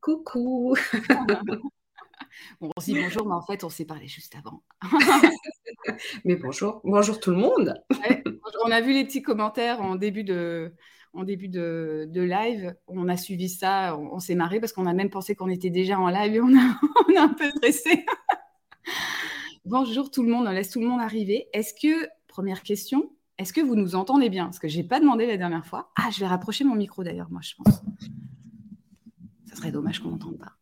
Coucou. bon, on se dit bonjour, mais en fait, on s'est parlé juste avant. mais bonjour, bonjour tout le monde. on a vu les petits commentaires en début de, en début de, live. On a suivi ça, on, s'est marré parce qu'on a même pensé qu'on était déjà en live et on a, on a un peu stressé. bonjour tout le monde, on laisse tout le monde arriver. Est-ce que, première question, est-ce que vous nous entendez bien? Parce que je n'ai pas demandé la dernière fois. Ah, je vais rapprocher mon micro d'ailleurs, moi, je pense. Serait dommage qu'on n'entende pas.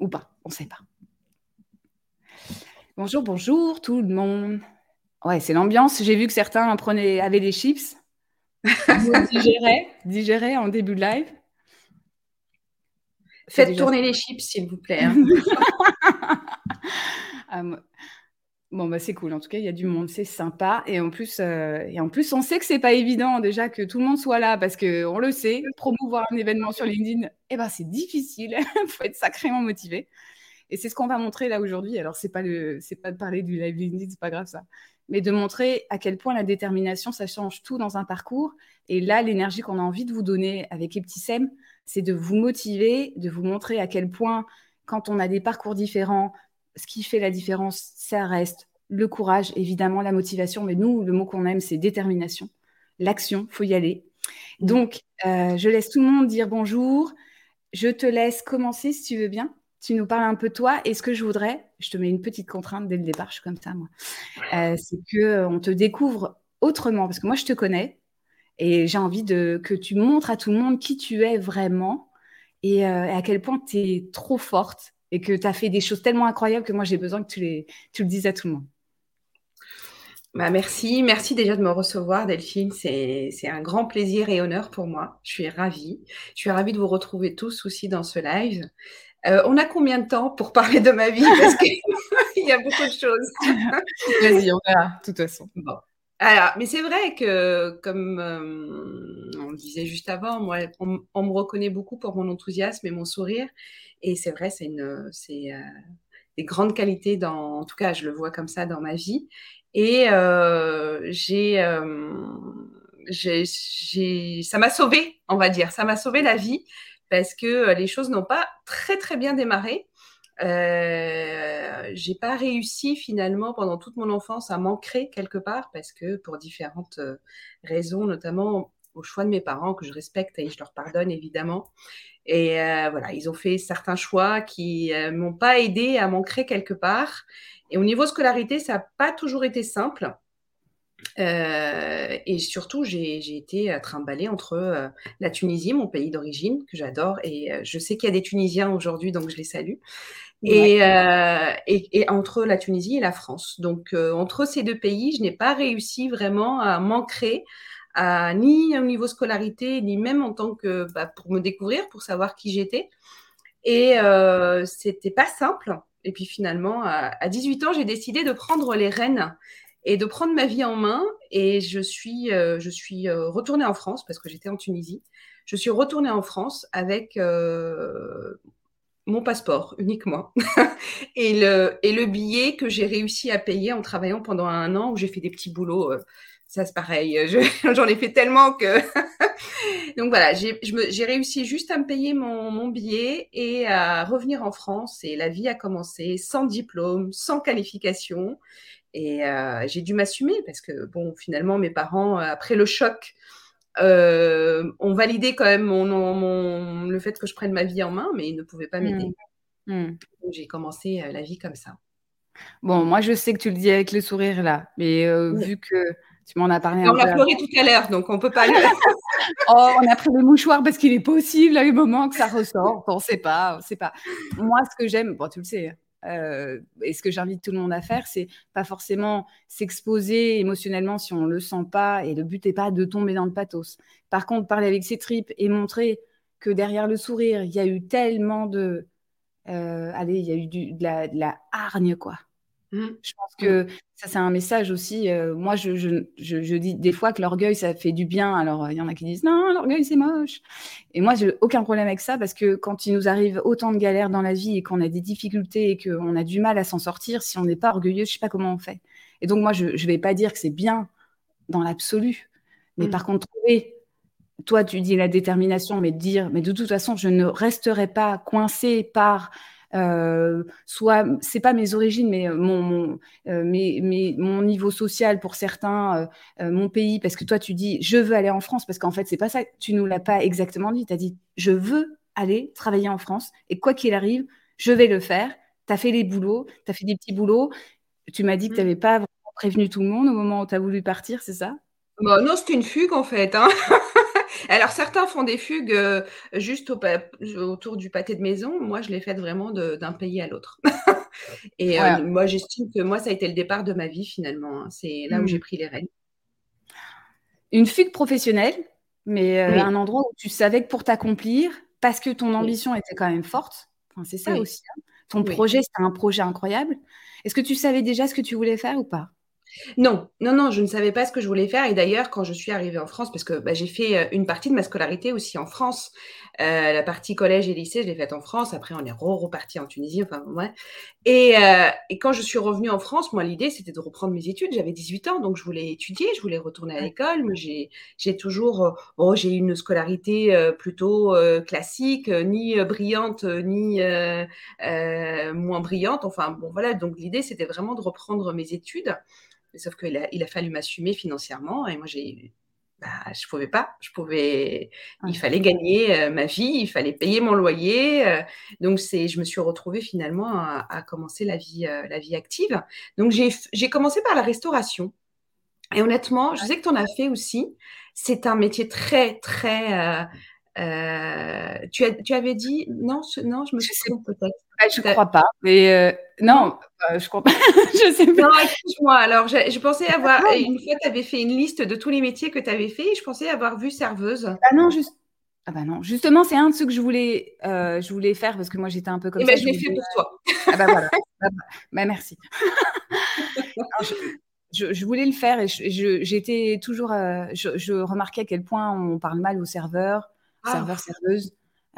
Ou pas, on ne sait pas. Bonjour, bonjour tout le monde. Ouais, c'est l'ambiance. J'ai vu que certains prenaient, avaient des chips. digéraient, digéraient en début de live. Faites tourner les chips, s'il vous plaît. Hein. ah, Bon, bah, c'est cool. En tout cas, il y a du monde, c'est sympa. Et en plus, euh, on sait que c'est pas évident déjà que tout le monde soit là parce qu'on le sait, promouvoir un événement sur LinkedIn, eh ben, c'est difficile. Il faut être sacrément motivé. Et c'est ce qu'on va montrer là aujourd'hui. Alors, c'est pas, pas de parler du live LinkedIn, c'est pas grave ça. Mais de montrer à quel point la détermination, ça change tout dans un parcours. Et là, l'énergie qu'on a envie de vous donner avec les petits SEM, c'est de vous motiver, de vous montrer à quel point, quand on a des parcours différents, ce qui fait la différence, ça reste le courage, évidemment, la motivation. Mais nous, le mot qu'on aime, c'est détermination. L'action, faut y aller. Mm. Donc, euh, je laisse tout le monde dire bonjour. Je te laisse commencer si tu veux bien. Tu nous parles un peu de toi. Et ce que je voudrais, je te mets une petite contrainte dès le départ, je suis comme ça, moi, euh, c'est qu'on te découvre autrement. Parce que moi, je te connais et j'ai envie de, que tu montres à tout le monde qui tu es vraiment et euh, à quel point tu es trop forte et que tu as fait des choses tellement incroyables que moi j'ai besoin que tu, les, tu le dises à tout le monde. Bah merci, merci déjà de me recevoir Delphine, c'est un grand plaisir et honneur pour moi, je suis ravie. Je suis ravie de vous retrouver tous aussi dans ce live. Euh, on a combien de temps pour parler de ma vie? Parce qu'il y a beaucoup de choses. Vas-y, on verra, de toute façon. Bon. Alors, mais c'est vrai que, comme euh, on le disait juste avant, moi, on, me reconnaît beaucoup pour mon enthousiasme et mon sourire. Et c'est vrai, c'est une, c'est euh, des grandes qualités dans, en tout cas, je le vois comme ça dans ma vie. Et euh, j'ai, j'ai, ça m'a sauvé, on va dire, ça m'a sauvé la vie parce que les choses n'ont pas très très bien démarré. Euh, j'ai pas réussi finalement pendant toute mon enfance à m'ancrer quelque part parce que pour différentes raisons, notamment au choix de mes parents que je respecte et je leur pardonne évidemment. Et euh, voilà, ils ont fait certains choix qui euh, m'ont pas aidé à m'ancrer quelque part. Et au niveau scolarité, ça n'a pas toujours été simple. Euh, et surtout, j'ai été trimballée entre la Tunisie, mon pays d'origine, que j'adore, et je sais qu'il y a des Tunisiens aujourd'hui, donc je les salue, et, et, entre la Tunisie et la France. Donc, entre ces deux pays, je n'ai pas réussi vraiment à m'ancrer, ni au niveau scolarité, ni même en tant que bah, pour me découvrir, pour savoir qui j'étais. Et euh, c'était pas simple. Et puis finalement, à, 18 ans, j'ai décidé de prendre les rênes et de prendre ma vie en main. Et je suis, euh, je suis euh, retournée en France parce que j'étais en Tunisie. Je suis retournée en France avec euh, mon passeport uniquement et, le, et le billet que j'ai réussi à payer en travaillant pendant un an où j'ai fait des petits boulots ça c'est pareil. J'en ai fait tellement que. Donc voilà, j'ai réussi juste à me payer mon, mon, billet et à revenir en France. Et la vie a commencé sans diplôme, sans qualification. Et euh, j'ai dû m'assumer parce que, bon, finalement, mes parents, euh, après le choc, euh, ont validé quand même mon, mon, le fait que je prenne ma vie en main, mais ils ne pouvaient pas m'aider. Mmh. Mmh. Donc j'ai commencé la vie comme ça. Bon, moi, je sais que tu le dis avec le sourire là, mais vu que tu m'en as parlé. On a pleuré tout à l'heure, donc on peut pas. oh, on a pris le mouchoir parce qu'il est possible à un moment que ça ressort. On ne sait pas, on sait pas. Moi, ce que j'aime, bon, tu le sais, euh, et ce que j'invite tout le monde à faire, c'est pas forcément s'exposer émotionnellement si on le sent pas. Et le but n'est pas de tomber dans le pathos. Par contre, parler avec ses tripes et montrer que derrière le sourire, il y a eu tellement de, euh, allez, il y a eu de la hargne, quoi. Mmh. Je pense que ça, c'est un message aussi. Euh, moi, je, je, je, dis des fois que l'orgueil, ça fait du bien. Alors, il y en a qui disent non, l'orgueil, c'est moche. Et moi, j'ai aucun problème avec ça parce que quand il nous arrive autant de galères dans la vie et qu'on a des difficultés et qu'on a du mal à s'en sortir, si on n'est pas orgueilleux, je sais pas comment on fait. Et donc, moi, je ne vais pas dire que c'est bien dans l'absolu. Mais mmh. par contre, trouver toi, tu dis la détermination, mais de dire, mais de toute façon, je ne resterai pas coincée par euh, soit c'est pas mes origines, mais mon mon, euh, mon niveau social pour certains, euh, mon pays, parce que toi tu dis je veux aller en France, parce qu'en fait c'est pas ça, tu nous l'as pas exactement dit, tu as dit je veux aller travailler en France et quoi qu'il arrive, je vais le faire. Tu as fait les boulots, tu as fait des petits boulots. Tu m'as dit que tu n'avais pas prévenu tout le monde au moment où tu as voulu partir, c'est ça? Bah, Non, c'était une fugue en fait. Hein. Alors certains font des fugues euh, juste autour du pâté de maison. Moi, je l'ai faite vraiment d'un pays à l'autre. Et euh, moi, j'estime que moi, ça a été le départ de ma vie finalement. Hein. C'est là où j'ai mmh. pris les rênes. Une fugue professionnelle, mais euh, un endroit où tu savais que pour t'accomplir, parce que ton ambition était quand même forte, c'est ça aussi. Hein. Ton projet, c'était un projet incroyable. Est-ce que tu savais déjà ce que tu voulais faire ou pas? Non, non, non, je ne savais pas ce que je voulais faire. Et d'ailleurs, quand je suis arrivée en France, parce que bah, j'ai fait euh, une partie de ma scolarité aussi en France, euh, la partie collège et lycée, je l'ai faite en France. Après, on est reparti en Tunisie. Enfin, ouais. Et, euh, et, quand je suis revenue en France, moi, l'idée, c'était de reprendre mes études. J'avais 18 ans, donc je voulais étudier, je voulais retourner à l'école. Mais j'ai toujours, bon, j'ai eu une scolarité plutôt classique, ni brillante, ni moins brillante. Enfin, bon, voilà. Donc l'idée, c'était vraiment de reprendre mes études. Sauf qu'il a, il a fallu m'assumer financièrement et moi, j'ai, bah, je pouvais pas. Je pouvais, il fallait gagner euh, ma vie, il fallait payer mon loyer. Euh, donc, c'est, je me suis retrouvée finalement à, commencer la vie, euh, la vie active. Donc, j'ai, j'ai commencé par la restauration. Et honnêtement, je sais que tu en as fait aussi. C'est un métier très, très. Tu, as, tu avais dit non, non, je me suis peut-être. Ah, je ne crois pas. Mais non, euh, je crois pas. je sais pas. Non, excuse-moi. Alors, je, pensais avoir. Ah, une fois, tu avais fait une liste de tous les métiers que tu avais fait et je pensais avoir vu serveuse. Ah non, juste. Ah bah non, justement, c'est un de ceux que je voulais, euh, je voulais faire parce que moi j'étais un peu comme et ça. Ben, je l'ai fait pour toi. Ah bah voilà. bah, bah merci. je, voulais le faire et j'étais toujours, euh, je, remarquais à quel point on parle mal aux serveurs, ah. serveurs,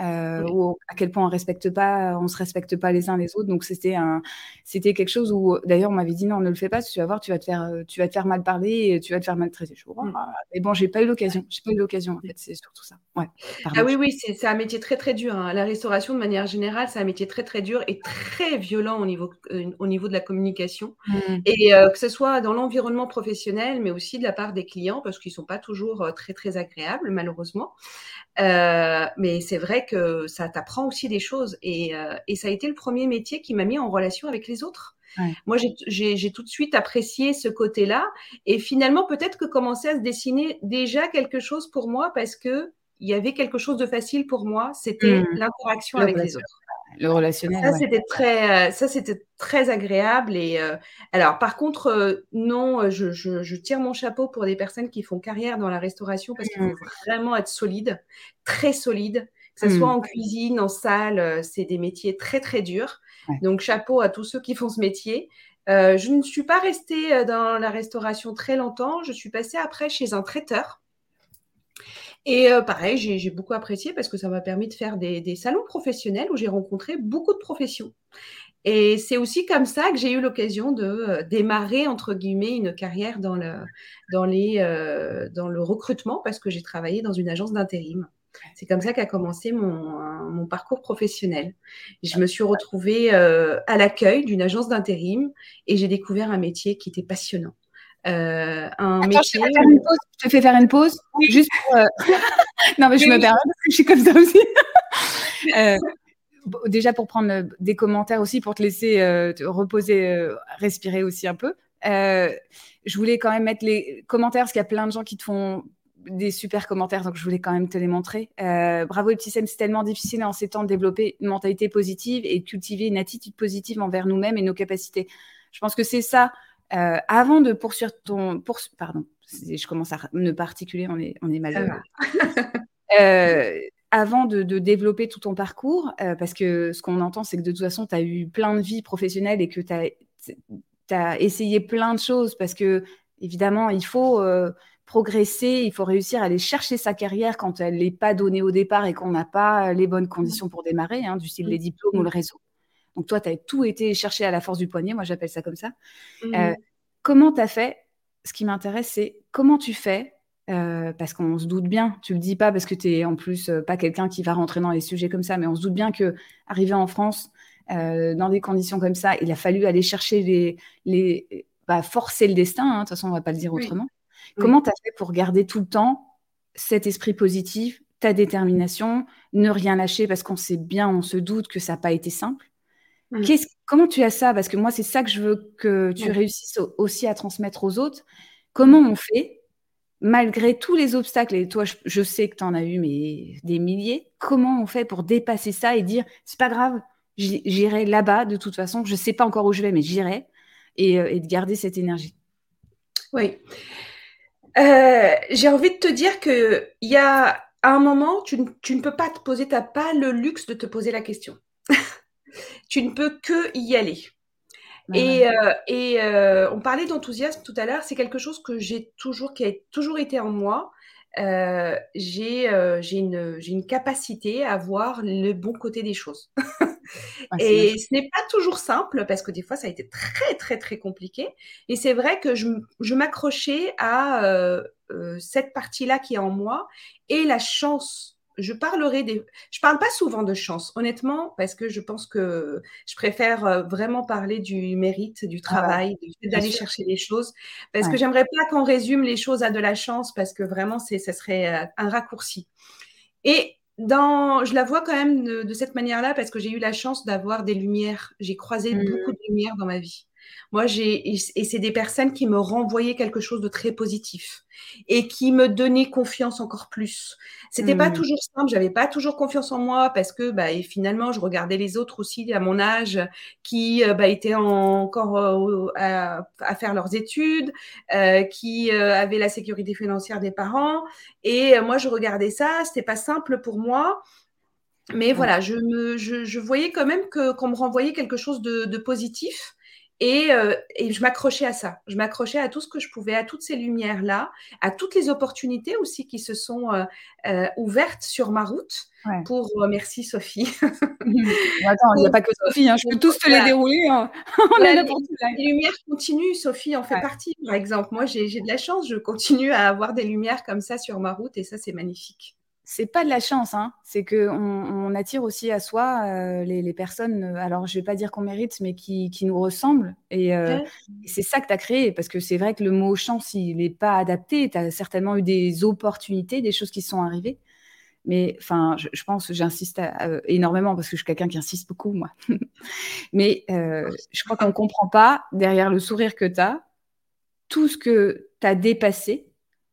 Euh, ou à quel point on respecte pas, on se respecte pas les uns les autres. Donc c'était un, c'était quelque chose où d'ailleurs on m'avait dit non, ne le fais pas, tu vas voir, tu vas te faire, euh, tu vas te faire mal parler, et tu vas te faire maltraiter. Je mmh. Mais bon, j'ai pas eu l'occasion, j'ai pas eu l'occasion en fait, c'est surtout ça. Ouais. Ah oui oui, c'est un métier très très dur. Hein. La restauration de manière générale, c'est un métier très très dur et très violent au niveau euh, au niveau de la communication mmh. et que ce soit dans l'environnement professionnel, mais aussi de la part des clients parce qu'ils sont pas toujours très très agréables malheureusement. Mais c'est vrai que ça t'apprend aussi des choses et, euh, et, ça a été le premier métier qui m'a mis en relation avec les autres. Moi, j'ai tout de suite apprécié ce côté-là et finalement, peut-être que commençait à se dessiner déjà quelque chose pour moi parce que il y avait quelque chose de facile pour moi, c'était mmh. l'interaction avec les autres le relationnel. Ça, c'était très, euh, ça, c'était très agréable. Et euh, alors, par contre, euh, non, je, je, tire mon chapeau pour des personnes qui font carrière dans la restauration parce qu'il faut mmh. vraiment être solide, très solide. Que ce soit mmh. en cuisine, en salle, c'est des métiers très, très durs. Donc, chapeau à tous ceux qui font ce métier. je ne suis pas restée dans la restauration très longtemps. Je suis passée après chez un traiteur. Et euh, pareil, j'ai beaucoup apprécié parce que ça m'a permis de faire des, salons professionnels où j'ai rencontré beaucoup de professions. Et c'est aussi comme ça que j'ai eu l'occasion de euh, démarrer, entre guillemets, une carrière dans le, dans les, euh, dans le recrutement parce que j'ai travaillé dans une agence d'intérim. C'est comme ça qu'a commencé mon, mon, parcours professionnel. Je me suis retrouvée à l'accueil d'une agence d'intérim et j'ai découvert un métier qui était passionnant. Euh, un Attends, métier. Je te, fais faire une pause, juste pour. Euh, non, mais je me permets parce que je suis comme ça aussi. Euh, déjà pour prendre des commentaires aussi, pour te laisser te reposer, respirer aussi un peu. je voulais quand même mettre les commentaires parce qu'il y a plein de gens qui te font des super commentaires, donc je voulais quand même te les montrer. bravo les petits c'est tellement difficile en ces temps de développer une mentalité positive et de cultiver une attitude positive envers nous-mêmes et nos capacités. Je pense que c'est ça euh, avant de poursuivre ton. pardon, je commence à ne pas articuler, on est, on est mal. Euh, avant de, développer tout ton parcours, euh, parce que ce qu'on entend, c'est que de toute façon, tu as eu plein de vies professionnelles et que tu as, essayé plein de choses, parce que évidemment, il faut progresser, il faut réussir à aller chercher sa carrière quand elle n'est pas donnée au départ et qu'on n'a pas les bonnes conditions pour démarrer, hein, du style les diplômes ou le réseau. Donc toi, tu as tout été cherché à la force du poignet, moi j'appelle ça comme ça. Mmh. Euh, comment tu as fait? Ce qui m'intéresse, c'est comment tu fais parce qu'on se doute bien, tu le dis pas parce que tu es en plus pas quelqu'un qui va rentrer dans les sujets comme ça, mais on se doute bien que arriver en France dans des conditions comme ça, il a fallu aller chercher les, les bah, forcer le destin. Hein, de toute façon, on va pas le dire autrement. Comment tu as fait pour garder tout le temps cet esprit positif, ta détermination, ne rien lâcher parce qu'on sait bien, on se doute que ça n'a pas été simple? Mm. Comment tu as ça? Parce que moi, c'est ça que je veux que tu réussisses aussi à transmettre aux autres. Comment on fait, malgré tous les obstacles, et toi, je, sais que tu en as eu mais des milliers, comment on fait pour dépasser ça et dire, c'est pas grave, j'irai là-bas de toute façon, je ne sais pas encore où je vais, mais j'irai, et, euh, et de garder cette énergie? Oui. Euh, j'ai envie de te dire que il y a un moment, tu, ne peux pas te poser, tu n'as pas le luxe de te poser la question. tu ne peux que y aller. et, euh, et euh, on parlait d'enthousiasme tout à l'heure, c'est quelque chose que j'ai toujours, qui a toujours été en moi. J'ai une, une capacité à voir le bon côté des choses. Ah, et ce n'est pas toujours simple parce que des fois ça a été très très très compliqué. Et c'est vrai que je, je m'accrochais à euh, euh, cette partie-là qui est en moi et la chance. Je parlerai des. Je parle pas souvent de chance, honnêtement, parce que je pense que je préfère euh, vraiment parler du mérite, du ah travail, d'aller chercher les choses, parce que j'aimerais pas qu'on résume les choses à de la chance, parce que vraiment c'est, ça serait un raccourci. Et dans, je la vois quand même de, cette manière-là parce que j'ai eu la chance d'avoir des lumières. J'ai croisé mmh. beaucoup de lumières dans ma vie. Moi, j'ai et c'est des personnes qui me renvoyaient quelque chose de très positif et qui me donnaient confiance encore plus. C'était pas mmh. toujours simple, j'avais pas toujours confiance en moi parce que bah, et finalement, je regardais les autres aussi à mon âge qui euh, bah, étaient encore euh, à, faire leurs études, euh, qui avaient la sécurité financière des parents et moi je regardais ça, c'était pas simple pour moi. Mais voilà, je, me, je, je voyais quand même que qu'on me renvoyait quelque chose de, de positif euh, et, je m'accrochais à ça. Je m'accrochais à tout ce que je pouvais, à toutes ces lumières-là, à toutes les opportunités aussi qui se sont euh, euh, ouvertes sur ma route. Pour merci Sophie. Attends, il n'y a pas que Sophie, hein, je peux tous te les dérouler. Hein. la, les, lumières continuent, Sophie en fait partie, par exemple. Moi, j'ai de la chance, je continue à avoir des lumières comme ça sur ma route et ça, c'est magnifique c'est pas de la chance, hein. c'est qu'on on attire aussi à soi euh, les, personnes, euh, alors je vais pas dire qu'on mérite, mais qui, nous ressemblent. Et, euh, c'est ça que tu as créé, parce que c'est vrai que le mot chance, il n'est pas adapté. Tu as certainement eu des opportunités, des choses qui sont arrivées. Mais enfin, je, pense, j'insiste énormément, parce que je suis quelqu'un qui insiste beaucoup, moi. mais je crois qu'on ne comprend pas, derrière le sourire que tu as, tout ce que tu as dépassé.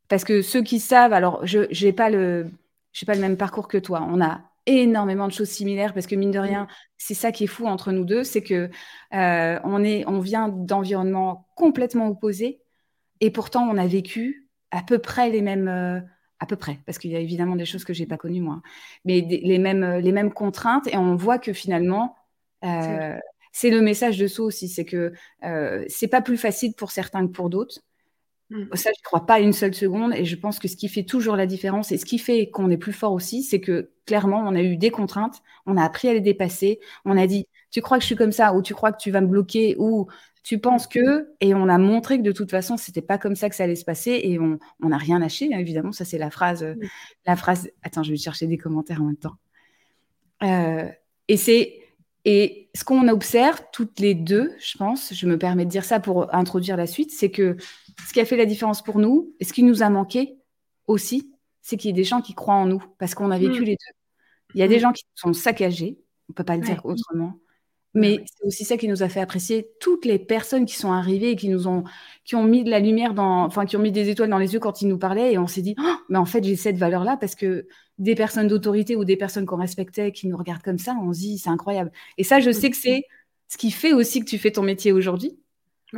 Parce que ceux qui savent, alors je n'ai pas le je n'ai pas le même parcours que toi. On a énormément de choses similaires parce que mine de rien, c'est ça qui est fou entre nous deux, c'est que euh, on est, on vient d'environnements complètement opposés et pourtant on a vécu à peu près les mêmes, euh, à peu près, parce qu'il y a évidemment des choses que j'ai pas connues moi, mais les mêmes, les mêmes contraintes et on voit que finalement euh, c'est le message de ça aussi, c'est que c'est pas plus facile pour certains que pour d'autres. Mm. Ça, je ne crois pas une seule seconde. Et je pense que ce qui fait toujours la différence et ce qui fait qu'on est plus fort aussi, c'est que clairement, on a eu des contraintes, on a appris à les dépasser. On a dit, tu crois que je suis comme ça, ou tu crois que tu vas me bloquer, ou tu penses que, et on a montré que de toute façon, c'était pas comme ça que ça allait se passer, et on n'a rien lâché, hein, évidemment. Ça, c'est la phrase, mm. la phrase. Attends, je vais chercher des commentaires en même temps. Euh, et c'est et ce qu'on observe toutes les deux, je pense, je me permets de dire ça pour introduire la suite, c'est que ce qui a fait la différence pour nous, et ce qui nous a manqué aussi, c'est qu'il y ait des gens qui croient en nous, parce qu'on a vécu mm. les deux. Il y a des mm. gens qui sont saccagés, on ne peut pas le dire autrement, mais c'est aussi ça qui nous a fait apprécier toutes les personnes qui sont arrivées et qui nous ont, qui ont mis de la lumière dans, enfin, qui ont mis des étoiles dans les yeux quand ils nous parlaient et on s'est dit, oh, mais en fait, j'ai cette valeur-là parce que des personnes d'autorité ou des personnes qu'on respectait qui nous regardent comme ça, on se dit, c'est incroyable. Et ça, je sais que c'est ce qui fait aussi que tu fais ton métier aujourd'hui.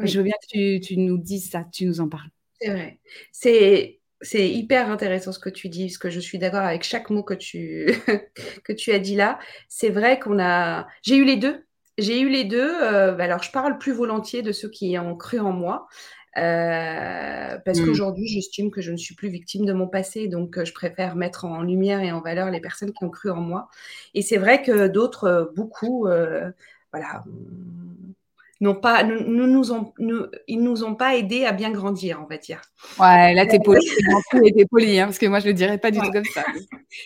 Je veux bien que tu, nous dises ça, tu nous en parles. C'est vrai. C'est, c'est hyper intéressant ce que tu dis, parce que je suis d'accord avec chaque mot que tu, que tu as dit là. C'est vrai qu'on a, j'ai eu les deux j'ai eu les deux. Euh, bah, alors, je parle plus volontiers de ceux qui ont cru en moi. Euh, parce mmh. qu'aujourd'hui, j'estime que je ne suis plus victime de mon passé, donc euh, je préfère mettre en lumière et en valeur les personnes qui ont cru en moi. Et c'est vrai que d'autres, beaucoup, voilà, n'ont pas, nous, nous ont, nous, ils nous ont pas aidés à bien grandir, on va dire. Ouais, là, t'es poli, t'es poli, hein, parce que moi, je le dirais pas du tout comme ça.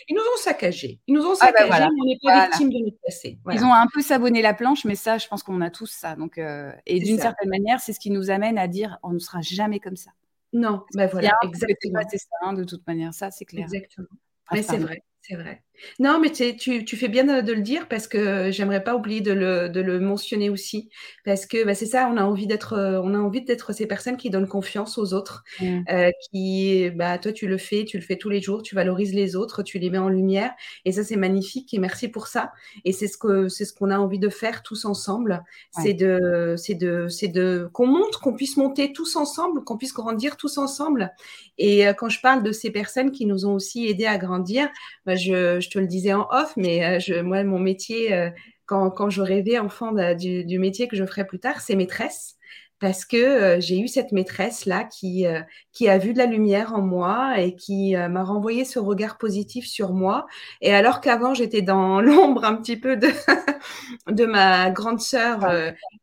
Ils nous ont saccagés. Ils nous ont saccagés, ah bah mais on n'est pas victimes de notre passé. Ils ont un peu savonné la planche, mais ça, je pense qu'on a tous ça. Donc, euh, et d'une certaine manière, c'est ce qui nous amène à dire, on ne sera jamais comme ça. Non, ben voilà, exactement. C'est ça, hein, de toute manière, ça, c'est clair. Exactement. Mais c'est vrai, c'est vrai. Non, mais tu, tu, fais bien de le dire parce que j'aimerais pas oublier de le, de le, mentionner aussi. Parce que bah, c'est ça, on a envie d'être, euh, on a envie d'être ces personnes qui donnent confiance aux autres, mmh. euh, qui, bah, toi, tu le fais, tu le fais tous les jours, tu valorises les autres, tu les mets en lumière. Et ça, c'est magnifique et merci pour ça. Et c'est ce que, c'est ce qu'on a envie de faire tous ensemble. C'est de, de, qu'on monte, qu'on puisse monter tous ensemble, qu'on puisse grandir tous ensemble. Et euh, quand je parle de ces personnes qui nous ont aussi aidés à grandir, bah, je je te le disais en off, mais euh, je, moi, mon métier, euh, quand, quand, je rêvais enfant du, du, métier que je ferais plus tard, c'est maîtresse. Parce que euh, j'ai eu cette maîtresse-là qui, qui a vu de la lumière en moi et qui m'a renvoyé ce regard positif sur moi. Et alors qu'avant, j'étais dans l'ombre un petit peu de, de ma grande sœur,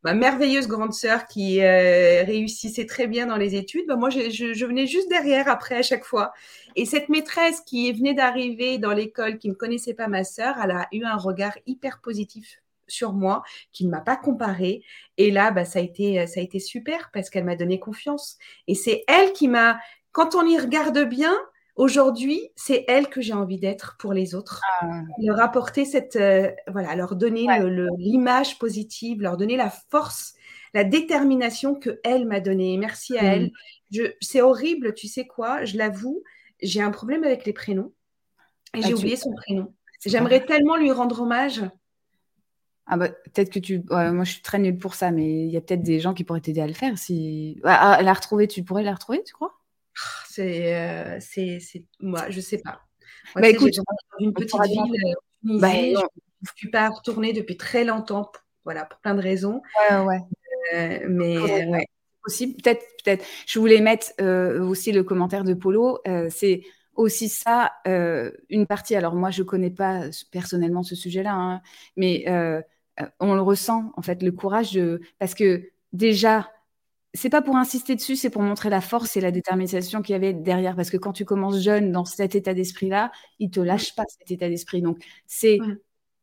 ma merveilleuse grande sœur qui réussissait très bien dans les études, bah, moi, je, je, je venais juste derrière après à chaque fois. Et cette maîtresse qui venait d'arriver dans l'école, qui ne connaissait pas ma sœur, elle a eu un regard hyper positif sur moi, qui ne m'a pas comparé. Et là, bah, ça, a été, ça a été super parce qu'elle m'a donné confiance. Et c'est elle qui m'a, quand on y regarde bien, aujourd'hui, c'est elle que j'ai envie d'être pour les autres. Ah. Leur apporter cette, euh, voilà, leur donner l'image positive, leur donner la force, la détermination que elle m'a donnée. Merci à mmh. elle. C'est horrible, tu sais quoi, je l'avoue, j'ai un problème avec les prénoms et ah, j'ai oublié son prénom. J'aimerais tellement lui rendre hommage. Ah bah, peut-être que tu. moi, je suis très nulle pour ça, mais il y a peut-être des gens qui pourraient t'aider à le faire. Si ah, la retrouver, tu pourrais la retrouver, tu crois? C'est, euh, c'est, moi, je sais pas. bah, écoute, une petite ville, euh, bah, je ne suis pas retournée depuis très longtemps, voilà, pour plein de raisons. Ouais, ouais. Euh, mais ouais aussi. Peut-être, peut-être. Je voulais mettre euh, aussi le commentaire de Polo. Euh, c'est aussi ça, euh, une partie. Alors moi, je connais pas personnellement ce sujet-là, hein, mais on le ressent en fait, le courage de, parce que déjà. C'est pas pour insister dessus, c'est pour montrer la force et la détermination qu'il y avait derrière. Parce que quand tu commences jeune dans cet état d'esprit-là, il te lâche pas cet état d'esprit. Donc c'est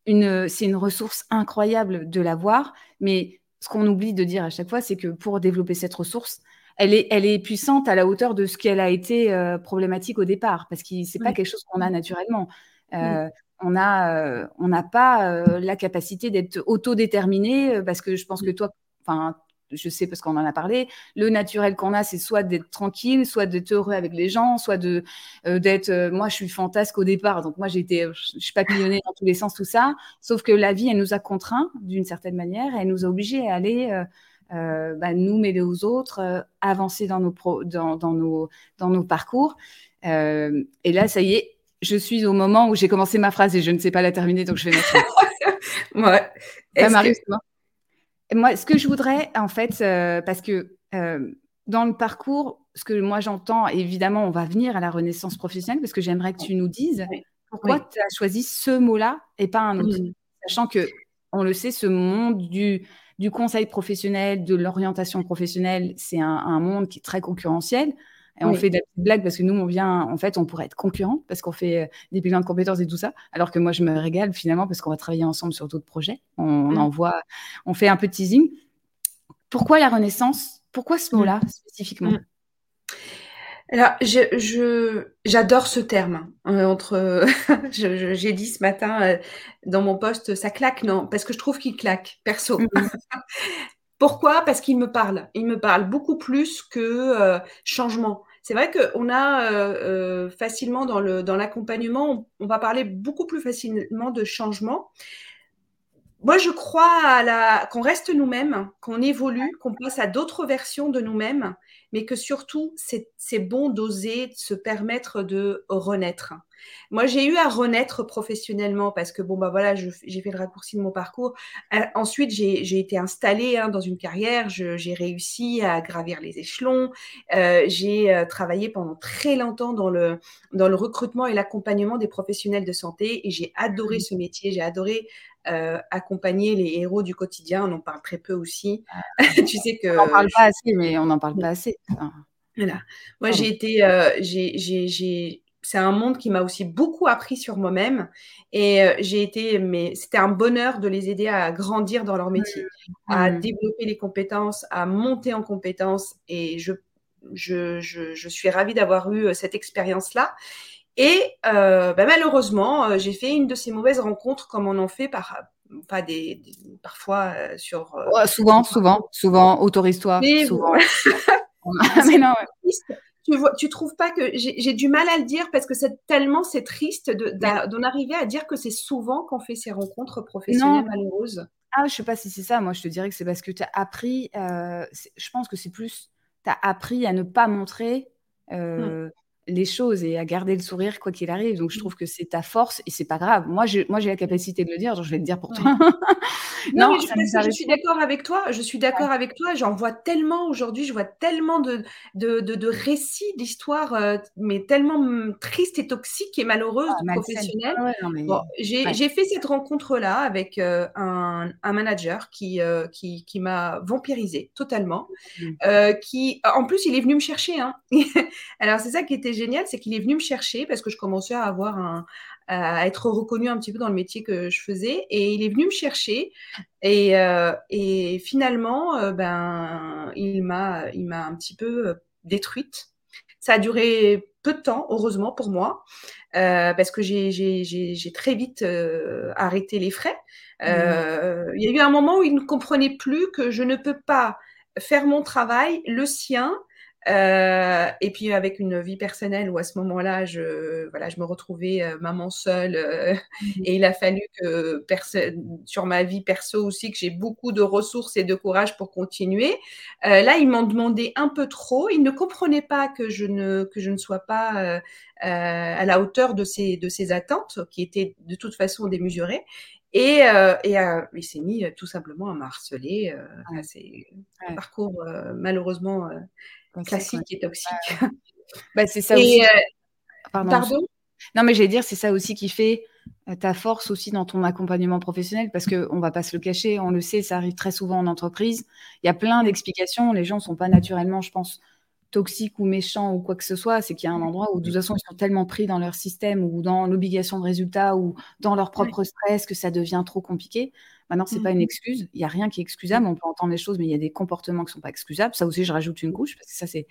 une, c'est une ressource incroyable de l'avoir, mais ce qu'on oublie de dire à chaque fois, c'est que pour développer cette ressource, elle est, elle est puissante à la hauteur de ce qu'elle a été euh, problématique au départ, parce que c'est pas quelque chose qu'on a naturellement. Euh, on euh, on n'a pas la capacité d'être autodéterminé, parce que je pense que toi, enfin, je sais parce qu'on en a parlé, le naturel qu'on a, c'est soit d'être tranquille, soit d'être heureux avec les gens, soit de euh, d'être. Euh, moi, je suis fantasque au départ, donc moi je suis papillonnée dans tous les sens, tout ça. Sauf que la vie, elle nous a contraints d'une certaine manière, elle nous a obligés à aller. Euh, bah, nous mêler aux autres, avancer dans nos, pro, dans, dans, nos, dans nos parcours. et là, ça y est, je suis au moment où j'ai commencé ma phrase et je ne sais pas la terminer, donc je vais mettre. ouais. Ça m'arrive souvent. Moi, ce que je voudrais, en fait, euh, parce que euh, dans le parcours, ce que moi j'entends, évidemment, on va venir à la renaissance professionnelle, parce que j'aimerais que tu nous dises pourquoi tu as choisi ce mot-là et pas un autre. Mmh. Sachant que, on le sait, ce monde du, du conseil professionnel, de l'orientation professionnelle, c'est un, un, monde qui est très concurrentiel. Et on fait des blagues parce que nous, on vient, en fait, on pourrait être concurrents parce qu'on fait euh, des bilans de compétences et tout ça. Alors que moi, je me régale finalement parce qu'on va travailler ensemble sur d'autres projets. On mmh. envoie, on fait un peu de teasing. Pourquoi la renaissance? Pourquoi ce mot-là mmh. spécifiquement? Mmh. Alors, je, j'adore ce terme. Hein, entre, j'ai dit ce matin euh, dans mon poste, ça claque, non? Parce que je trouve qu'il claque, perso. Pourquoi? Parce qu'il me parle. Il me parle beaucoup plus que euh, changement. C'est vrai qu'on a euh, euh, facilement dans l'accompagnement, on, va parler beaucoup plus facilement de changement. Moi, je crois à la qu'on reste nous-mêmes, qu'on évolue, qu'on passe à d'autres versions de nous-mêmes, mais que surtout c'est bon d'oser se permettre de renaître. Moi, j'ai eu à renaître professionnellement parce que, bon, bah voilà, j'ai fait le raccourci de mon parcours. Euh, ensuite, j'ai été installée hein, dans une carrière, j'ai réussi à gravir les échelons. Euh, j'ai euh, travaillé pendant très longtemps dans le, dans le recrutement et l'accompagnement des professionnels de santé et j'ai adoré mmh. ce métier, j'ai adoré accompagner les héros du quotidien. On en parle très peu aussi. Ah. tu sais que. On n'en parle pas assez, mais on n'en parle pas assez. Voilà. Moi, j'ai été, j'ai, c'est un monde qui m'a aussi beaucoup appris sur moi-même et j'ai été, mais c'était un bonheur de les aider à grandir dans leur métier, à mmh. développer les compétences, à monter en compétences et je, je, je, suis ravie d'avoir eu cette expérience-là. Et bah, malheureusement, j'ai fait une de ces mauvaises rencontres comme on en fait par, pas des, parfois sur. souvent, souvent, souvent, autorise-toi. Souvent. mais non, tu, vois, tu trouves pas que j'ai du mal à le dire parce que c'est tellement c'est triste d'en arriver à dire que c'est souvent qu'on fait ces rencontres professionnelles malheureuses. Ah, je sais pas si c'est ça. Moi, je te dirais que c'est parce que tu as appris. Euh, je pense que c'est plus. Tu as appris à ne pas montrer. Euh, mmh les choses et à garder le sourire quoi qu'il arrive. Donc je mmh. trouve que c'est ta force et c'est pas grave. Moi, j'ai moi j'ai la capacité de le dire, je vais le dire pour toi. non, je, suis d'accord avec toi. Je suis d'accord avec toi. J'en vois tellement aujourd'hui. Je vois tellement de de, de, récits d'histoires, euh, mais tellement mmh, tristes et toxiques et malheureuses ah, professionnelles. j'ai fait cette rencontre là avec euh, un, un, manager qui euh, qui, qui m'a vampirisé totalement. Mmh. qui en plus il est venu me chercher. Hein. Alors c'est ça qui était génial, c'est qu'il est venu me chercher parce que je commençais à avoir un, à être reconnu un petit peu dans le métier que je faisais. Et il est venu me chercher. Et, euh, et finalement, euh, ben, il m'a, il m'a un petit peu euh, détruite. Ça a duré peu de temps, heureusement pour moi, parce que j'ai très vite arrêté les frais. Mmh. Il y a eu un moment où il ne comprenait plus que je ne peux pas faire mon travail, le sien, euh, et puis avec une vie personnelle où à ce moment-là, je, voilà, je me retrouvais euh, maman seule euh, mmh et il a fallu que sur ma vie perso aussi que j'ai beaucoup de ressources et de courage pour continuer. là, ils m'ont demandé un peu trop. Ils ne comprenaient pas que je ne que je ne sois pas à la hauteur de ces de ces attentes qui étaient de toute façon démesurées. Et, et il s'est mis tout simplement à me harceler. c'est un parcours malheureusement classique et toxique. Bah, c'est ça aussi. Euh, pardon, Non, mais j'allais dire, c'est ça aussi qui fait euh, ta force aussi dans ton accompagnement professionnel, parce qu'on ne va pas se le cacher, on le sait, ça arrive très souvent en entreprise. Il y a plein d'explications. Les gens ne sont pas naturellement, je pense, toxiques ou méchants ou quoi que ce soit. C'est qu'il y a un endroit où, de toute façon, ils sont tellement pris dans leur système ou dans l'obligation de résultat ou dans leur propre stress que ça devient trop compliqué. Maintenant, c'est n'est pas une mmh. excuse. Il n'y a rien qui est excusable. On peut entendre les choses, mais il y a des comportements qui ne sont pas excusables. Ça aussi, je rajoute une couche parce que ça, c'est.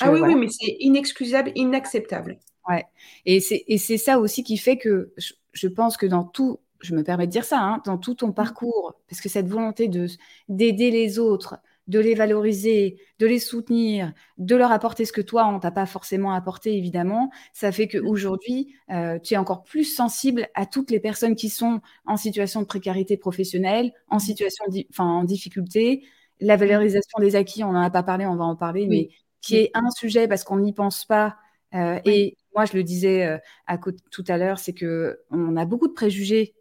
ah oui, oui, mais c'est inexcusable, inacceptable. Ouais. Et c'est ça aussi qui fait que je, pense que dans tout, je me permets de dire ça, hein, dans tout ton mmh. parcours, parce que cette volonté de d'aider les autres, de les valoriser, de les soutenir, de leur apporter ce que toi, on t'a pas forcément apporté, évidemment, ça fait qu'aujourd'hui, euh, tu es encore plus sensible à toutes les personnes qui sont en situation de précarité professionnelle, en mmh. situation, enfin, en difficulté. La mmh. valorisation des acquis, on n'en a pas parlé, on va en parler, mais qui est un sujet parce qu'on n'y pense pas. Euh, et moi, je le disais euh, à, tout à l'heure, c'est que on a beaucoup de préjugés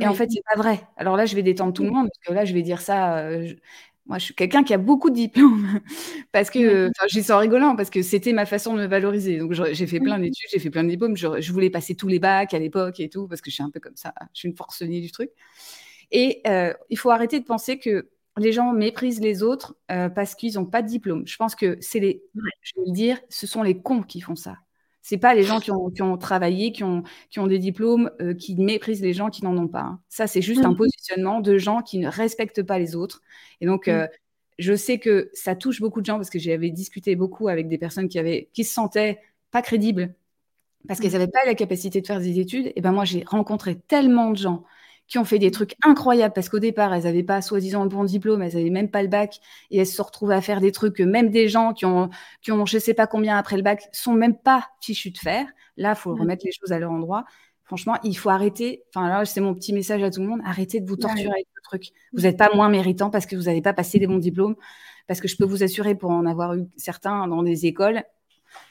et en fait, c'est pas vrai. Alors là, je vais détendre tout le monde, parce que là, je vais dire ça. Euh, moi, je suis quelqu'un qui a beaucoup de diplômes parce que, enfin, j'ai en rigolant parce que c'était ma façon de me valoriser. Donc, j'ai fait plein d'études, j'ai fait plein de diplômes. Je, voulais passer tous les bacs à l'époque et tout parce que je suis un peu comme ça. Je suis une forcenée du truc. Et euh, il faut arrêter de penser que les gens méprisent les autres euh, parce qu'ils n'ont pas de diplôme. Je pense que c'est les, je vais le dire, ce sont les cons qui font ça. C'est pas les gens qui ont, qui ont, travaillé, qui ont, qui ont des diplômes, euh, qui méprisent les gens qui n'en ont pas. Hein. Ça, c'est juste un mmh. positionnement de gens qui ne respectent pas les autres. Et donc, mmh. euh, je sais que ça touche beaucoup de gens parce que j'avais discuté beaucoup avec des personnes qui, avaient, qui se sentaient pas crédibles parce qu'elles n'avaient mmh. pas la capacité de faire des études. Et ben moi, j'ai rencontré tellement de gens qui ont fait des trucs incroyables parce qu'au départ, elles n'avaient pas soi-disant le bon diplôme, elles n'avaient même pas le bac et elles se retrouvaient à faire des trucs que même des gens qui ont, qui ont je sais pas combien après le bac sont même pas fichus de faire. Là, il faut remettre les choses à leur endroit. Franchement, il faut arrêter. Enfin, là, c'est mon petit message à tout le monde. Arrêtez de vous torturer avec ce truc. Vous n'êtes pas moins méritant parce que vous n'avez pas passé des bons diplômes. Parce que je peux vous assurer, pour en avoir eu certains dans des écoles,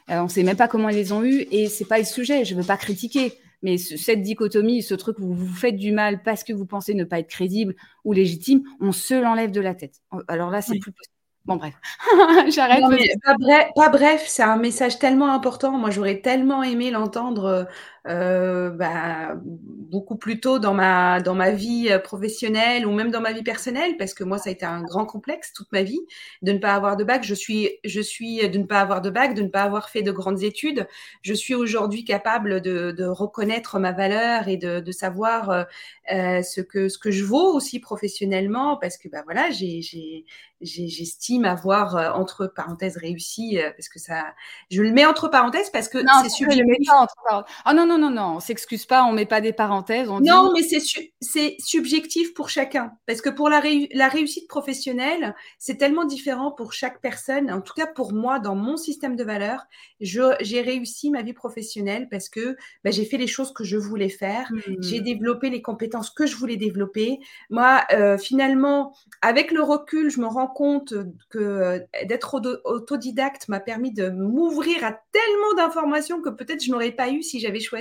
euh, on ne sait même pas comment ils les ont eus et c'est pas le sujet. Je ne veux pas critiquer. Mais cette dichotomie, ce truc où vous vous faites du mal parce que vous pensez ne pas être crédible ou légitime, on se l'enlève de la tête. Alors là, c'est plus possible. Bon, bref, j'arrête. Pas bref, pas bref c'est un message tellement important. Moi, j'aurais tellement aimé l'entendre euh, bah, beaucoup plus tôt dans ma dans ma vie euh, professionnelle ou même dans ma vie personnelle parce que moi ça a été un grand complexe toute ma vie de ne pas avoir de bac. Je suis je suis de ne pas avoir de bac de ne pas avoir fait de grandes études. Je suis aujourd'hui capable de, de, reconnaître ma valeur et de, de savoir euh, euh ce que ce que je vaux aussi professionnellement parce que bah voilà j'ai j'estime avoir euh, entre parenthèses réussi euh, parce que ça je le mets entre parenthèses parce que c'est subjectif. Oh non non non non, on s'excuse pas, on met pas des parenthèses, on Non, mais c'est subjectif pour chacun parce que pour la, la réussite professionnelle, c'est tellement différent pour chaque personne. En tout cas pour moi dans mon système de valeurs, j'ai réussi ma vie professionnelle parce que bah, j'ai fait les choses que je voulais faire, j'ai mmh. développé les compétences que je voulais développer. Moi euh, finalement avec le recul, je me rends compte que euh, d'être autodidacte m'a permis de m'ouvrir à tellement d'informations que peut-être je n'aurais pas eu si j'avais choisi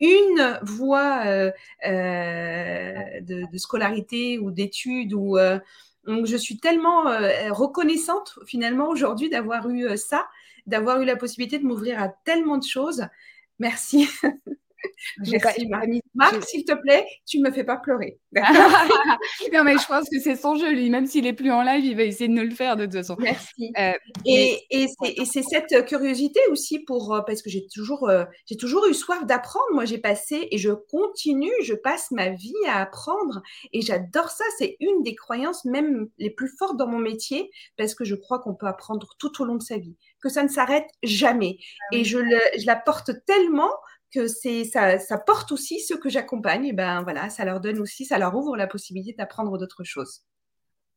une voie euh, euh, de, scolarité ou d'études ou donc je suis tellement reconnaissante finalement aujourd'hui d'avoir eu ça, d'avoir eu la possibilité de m'ouvrir à tellement de choses. Merci. Merci, Marc, s'il te plaît, tu ne me fais pas pleurer. non, mais je pense que c'est son jeu, lui. Même s'il est plus en live, il va essayer de nous le faire de toute façon. Merci. Euh, et, c'est cette curiosité aussi pour euh, parce que j'ai toujours euh, j'ai toujours eu soif d'apprendre. Moi, j'ai passé et je continue, je passe ma vie à apprendre et j'adore ça. C'est une des croyances même les plus fortes dans mon métier parce que je crois qu'on peut apprendre tout au long de sa vie, que ça ne s'arrête jamais. Ah et je, le, je la porte tellement que c'est ça, ça, porte aussi ceux que j'accompagne. Et ben voilà, ça leur donne aussi, ça leur ouvre la possibilité d'apprendre d'autres choses.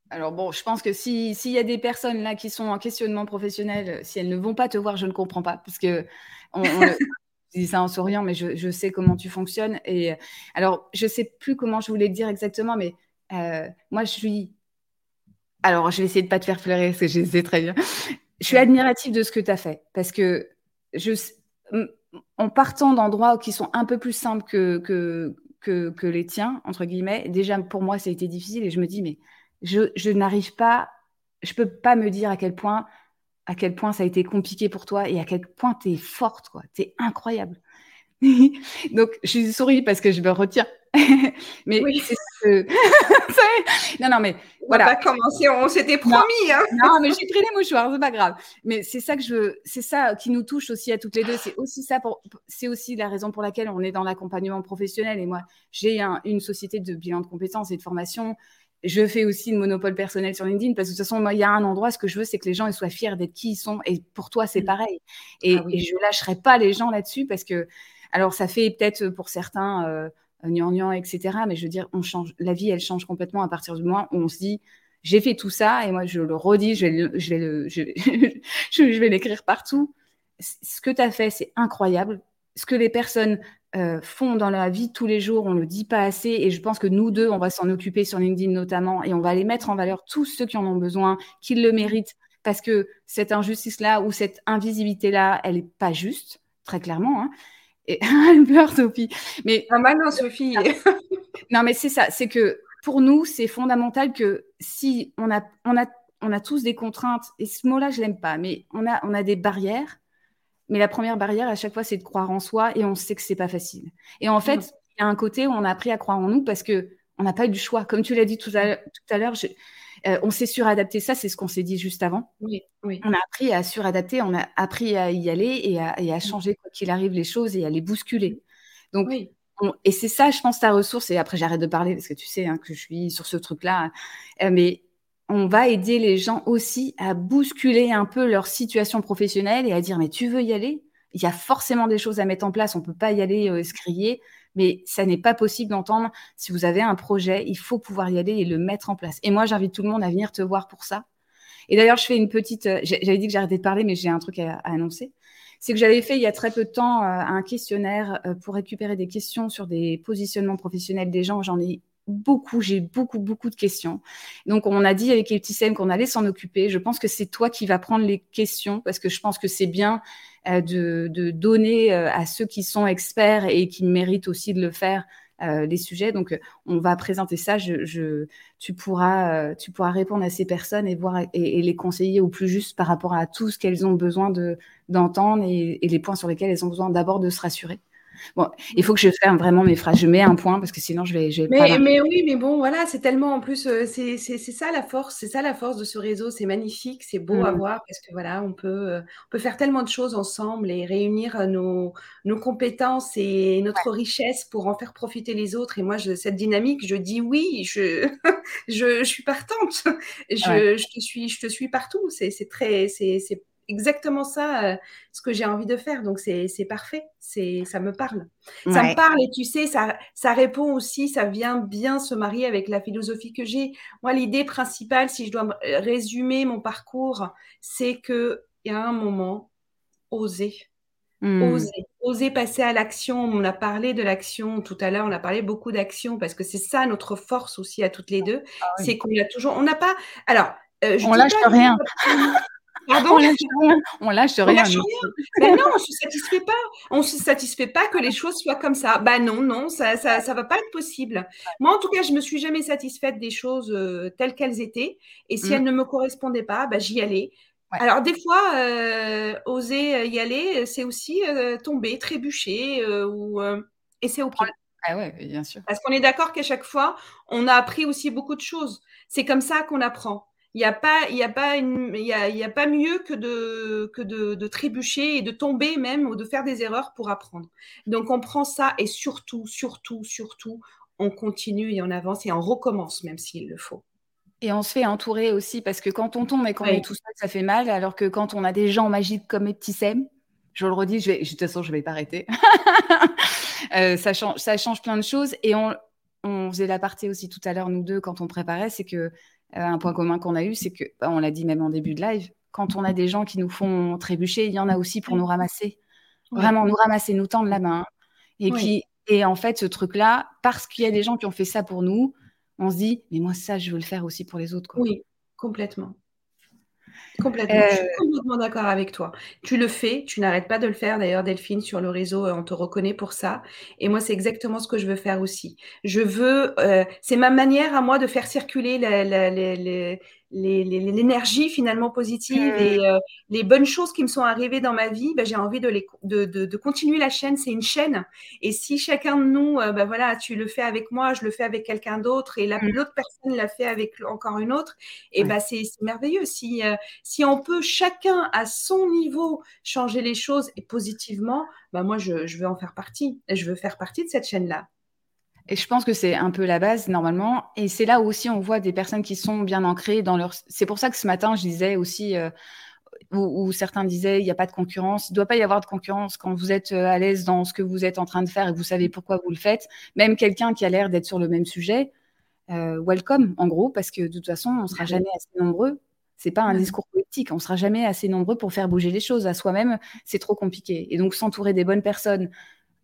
Alors bon, je pense que s'il y a des personnes là qui sont en questionnement professionnel, si elles ne vont pas te voir, je ne comprends pas, parce que on, je dis ça en souriant, mais je, je, sais comment tu fonctionnes. Et alors, je sais plus comment je voulais te dire exactement, mais euh, moi, je suis. Alors, je vais essayer de pas te faire fleurer, parce que je sais très bien. Je suis admirative de ce que tu as fait, parce que je en partant d'endroits qui sont un peu plus simples que, les tiens, entre guillemets, déjà pour moi, ça a été difficile et je me dis, mais je, n'arrive pas, je peux pas me dire à quel point ça a été compliqué pour toi et à quel point tu es forte, quoi. Tu es incroyable. Donc, je souris parce que je me retiens. mais oui. c'est ce... non, non, mais on voilà. va pas commencer, on s'était promis. Non, hein. non mais j'ai pris les mouchoirs, c'est pas grave. Mais c'est ça que je c'est ça qui nous touche aussi à toutes les deux. C'est aussi ça pour, c'est aussi la raison pour laquelle on est dans l'accompagnement professionnel. Et moi, j'ai une société de bilan de compétences et de formation. Je fais aussi le monopole personnel sur LinkedIn parce que de toute façon, moi, il y a un endroit, ce que je veux, c'est que les gens ils soient fiers d'être qui ils sont. Et pour toi, c'est mmh. pareil. Et, ah et je lâcherai pas les gens là-dessus parce que, alors, ça fait peut-être pour certains. Euh, gnangnan, etc. Mais je veux dire, on change, la vie, elle change complètement à partir du moment où on se dit, j'ai fait tout ça, et moi, je le redis, je vais, je vais, je, vais l'écrire partout. Ce que tu as fait, c'est incroyable. Ce que les personnes euh, font dans la vie tous les jours, on ne le dit pas assez, et je pense que nous deux, on va s'en occuper sur LinkedIn notamment, et on va les mettre en valeur tous ceux qui en ont besoin, qui le méritent, parce que cette injustice-là ou cette invisibilité-là, elle n'est pas juste, très clairement. Hein. Et elle pleure, Sophie. Mais ah bah non, Sophie. non, mais c'est ça. C'est que pour nous, c'est fondamental que si on a, on a, on a tous des contraintes, et ce mot-là, je l'aime pas, mais on a, on a des barrières. Mais la première barrière, à chaque fois, c'est de croire en soi, et on sait que c'est pas facile. Et en fait, il y a un côté où on a appris à croire en nous parce que on n'a pas eu du choix. Comme tu l'as dit tout à l'heure, euh, on s'est suradapté. Ça, c'est ce qu'on s'est dit juste avant. Oui, oui. On a appris à suradapter, on a appris à y aller et à, et à changer quoi qu'il arrive les choses et à les bousculer. Donc, oui. et c'est ça, je pense, ta ressource. Et après, j'arrête de parler parce que tu sais hein, que je suis sur ce truc-là. Euh, mais on va aider les gens aussi à bousculer un peu leur situation professionnelle et à dire mais tu veux y aller? Il y a forcément des choses à mettre en place. On peut pas y aller euh, se crier mais ça n'est pas possible d'entendre. Si vous avez un projet, il faut pouvoir y aller et le mettre en place. Et moi, j'invite tout le monde à venir te voir pour ça. Et d'ailleurs, je fais une petite. Euh, j'avais dit que j'arrêtais de parler, mais j'ai un truc à, annoncer. C'est que j'avais fait il y a très peu de temps euh, un questionnaire euh, pour récupérer des questions sur des positionnements professionnels des gens. J'en ai beaucoup, j'ai beaucoup, beaucoup de questions. Donc, on a dit avec Epticem qu'on allait s'en occuper. Je pense que c'est toi qui vas prendre les questions parce que je pense que c'est bien euh, de, de, donner euh, à ceux qui sont experts et qui méritent aussi de le faire euh, les sujets. Donc, on va présenter ça. Je, tu, pourras, tu pourras répondre à ces personnes et, voir, et, les conseiller au plus juste par rapport à tout ce qu'elles ont besoin d'entendre et, et, les points sur lesquels elles ont besoin d'abord de se rassurer Bon, il faut que je fasse vraiment mes phrases. Je mets un point parce que sinon je vais. Je vais mais, pas mais oui, mais bon, voilà, c'est tellement en plus, euh, c'est ça la force, c'est ça la force de ce réseau. C'est magnifique, c'est beau à mmh. voir parce que voilà, on peut, euh, on peut faire tellement de choses ensemble et réunir euh, nos, nos compétences et notre richesse pour en faire profiter les autres. Et moi, je, cette dynamique, je dis oui, je, je, je, suis partante. Je, je, te suis, je te suis partout. C'est très, c'est exactement ça euh, ce que j'ai envie de faire. Donc c'est parfait, c'est ça me parle. Ça me parle et tu sais, ça, ça répond aussi, ça vient bien se marier avec la philosophie que j'ai. Moi, l'idée principale, si je dois résumer mon parcours, c'est que il y a un moment, oser. Hmm. Oser, oser passer à l'action. On a parlé de l'action tout à l'heure, on a parlé beaucoup d'action parce que c'est ça notre force aussi à toutes les deux. Ah c'est qu'on a toujours, on n'a pas. Alors, euh, je on lâche rien. On lâche rien. On lâche rien. Ben non, on se satisfait pas. On se satisfait pas que les choses soient comme ça. Ben non, non, ça, ça, ça va pas être possible. Moi, en tout cas, je me suis jamais satisfaite des choses euh, telles qu'elles étaient. Et si mm. elles ne me correspondaient pas, ben, j'y allais. Alors des fois, euh, oser y aller, c'est aussi euh, tomber, trébucher, ou et c'est ok. Ah ouais, bien sûr. Parce qu'on est d'accord qu'à chaque fois, on a appris aussi beaucoup de choses. C'est comme ça qu'on apprend. Il n'y a pas, il y a pas une, il y a, y a, pas mieux que de que de, de, trébucher et de tomber même ou de faire des erreurs pour apprendre. Donc on prend ça et surtout, surtout, surtout, on continue et on avance et on recommence même s'il le faut. Et on se fait entourer aussi parce que quand on tombe et qu'on est tout seul, ça fait mal. Alors que quand on a des gens magiques comme mes petits Sem, je le redis, je vais, de toute façon, je vais pas arrêter. euh, ça change, ça change plein de choses. Et on, on faisait la partie aussi tout à l'heure, nous deux, quand on préparait, c'est que un point commun qu'on a eu, c'est que, bah, on l'a dit même en début de live, quand on a des gens qui nous font trébucher, il y en a aussi pour nous ramasser. Vraiment, nous ramasser, nous tendre la main. Et puis, et en fait, ce truc-là, parce qu'il y a des gens qui ont fait ça pour nous, on se dit, mais moi, ça, je veux le faire aussi pour les autres. Oui, complètement. Complètement. Je suis euh, complètement d'accord avec toi. Tu le fais, tu n'arrêtes pas de le faire. D'ailleurs, Delphine, sur le réseau, on te reconnaît pour ça. Et moi, c'est exactement ce que je veux faire aussi. Je veux, euh, c'est ma manière à moi de faire circuler les, l'énergie finalement positive mmh. et euh, les bonnes choses qui me sont arrivées dans ma vie, ben, j'ai envie de, les, de, de, continuer la chaîne. C'est une chaîne. Et si chacun de nous, ben, voilà, tu le fais avec moi, je le fais avec quelqu'un d'autre et mmh. l'autre personne l'a fait avec encore une autre, et ben, c'est merveilleux. Si, euh, si on peut chacun à son niveau changer les choses et positivement, ben, moi, je, je veux en faire partie. Je veux faire partie de cette chaîne-là. Et je pense que c'est un peu la base normalement. Et c'est là où aussi on voit des personnes qui sont bien ancrées dans leur. C'est pour ça que ce matin, je disais aussi, euh, où, certains disaient, il n'y a pas de concurrence. Il ne doit pas y avoir de concurrence quand vous êtes euh, à l'aise dans ce que vous êtes en train de faire et que vous savez pourquoi vous le faites. Même quelqu'un qui a l'air d'être sur le même sujet, euh, welcome en gros, parce que de toute façon, on ne sera jamais assez nombreux. C'est pas un discours politique. On sera jamais assez nombreux pour faire bouger les choses. À soi-même, c'est trop compliqué. Et donc, s'entourer des bonnes personnes,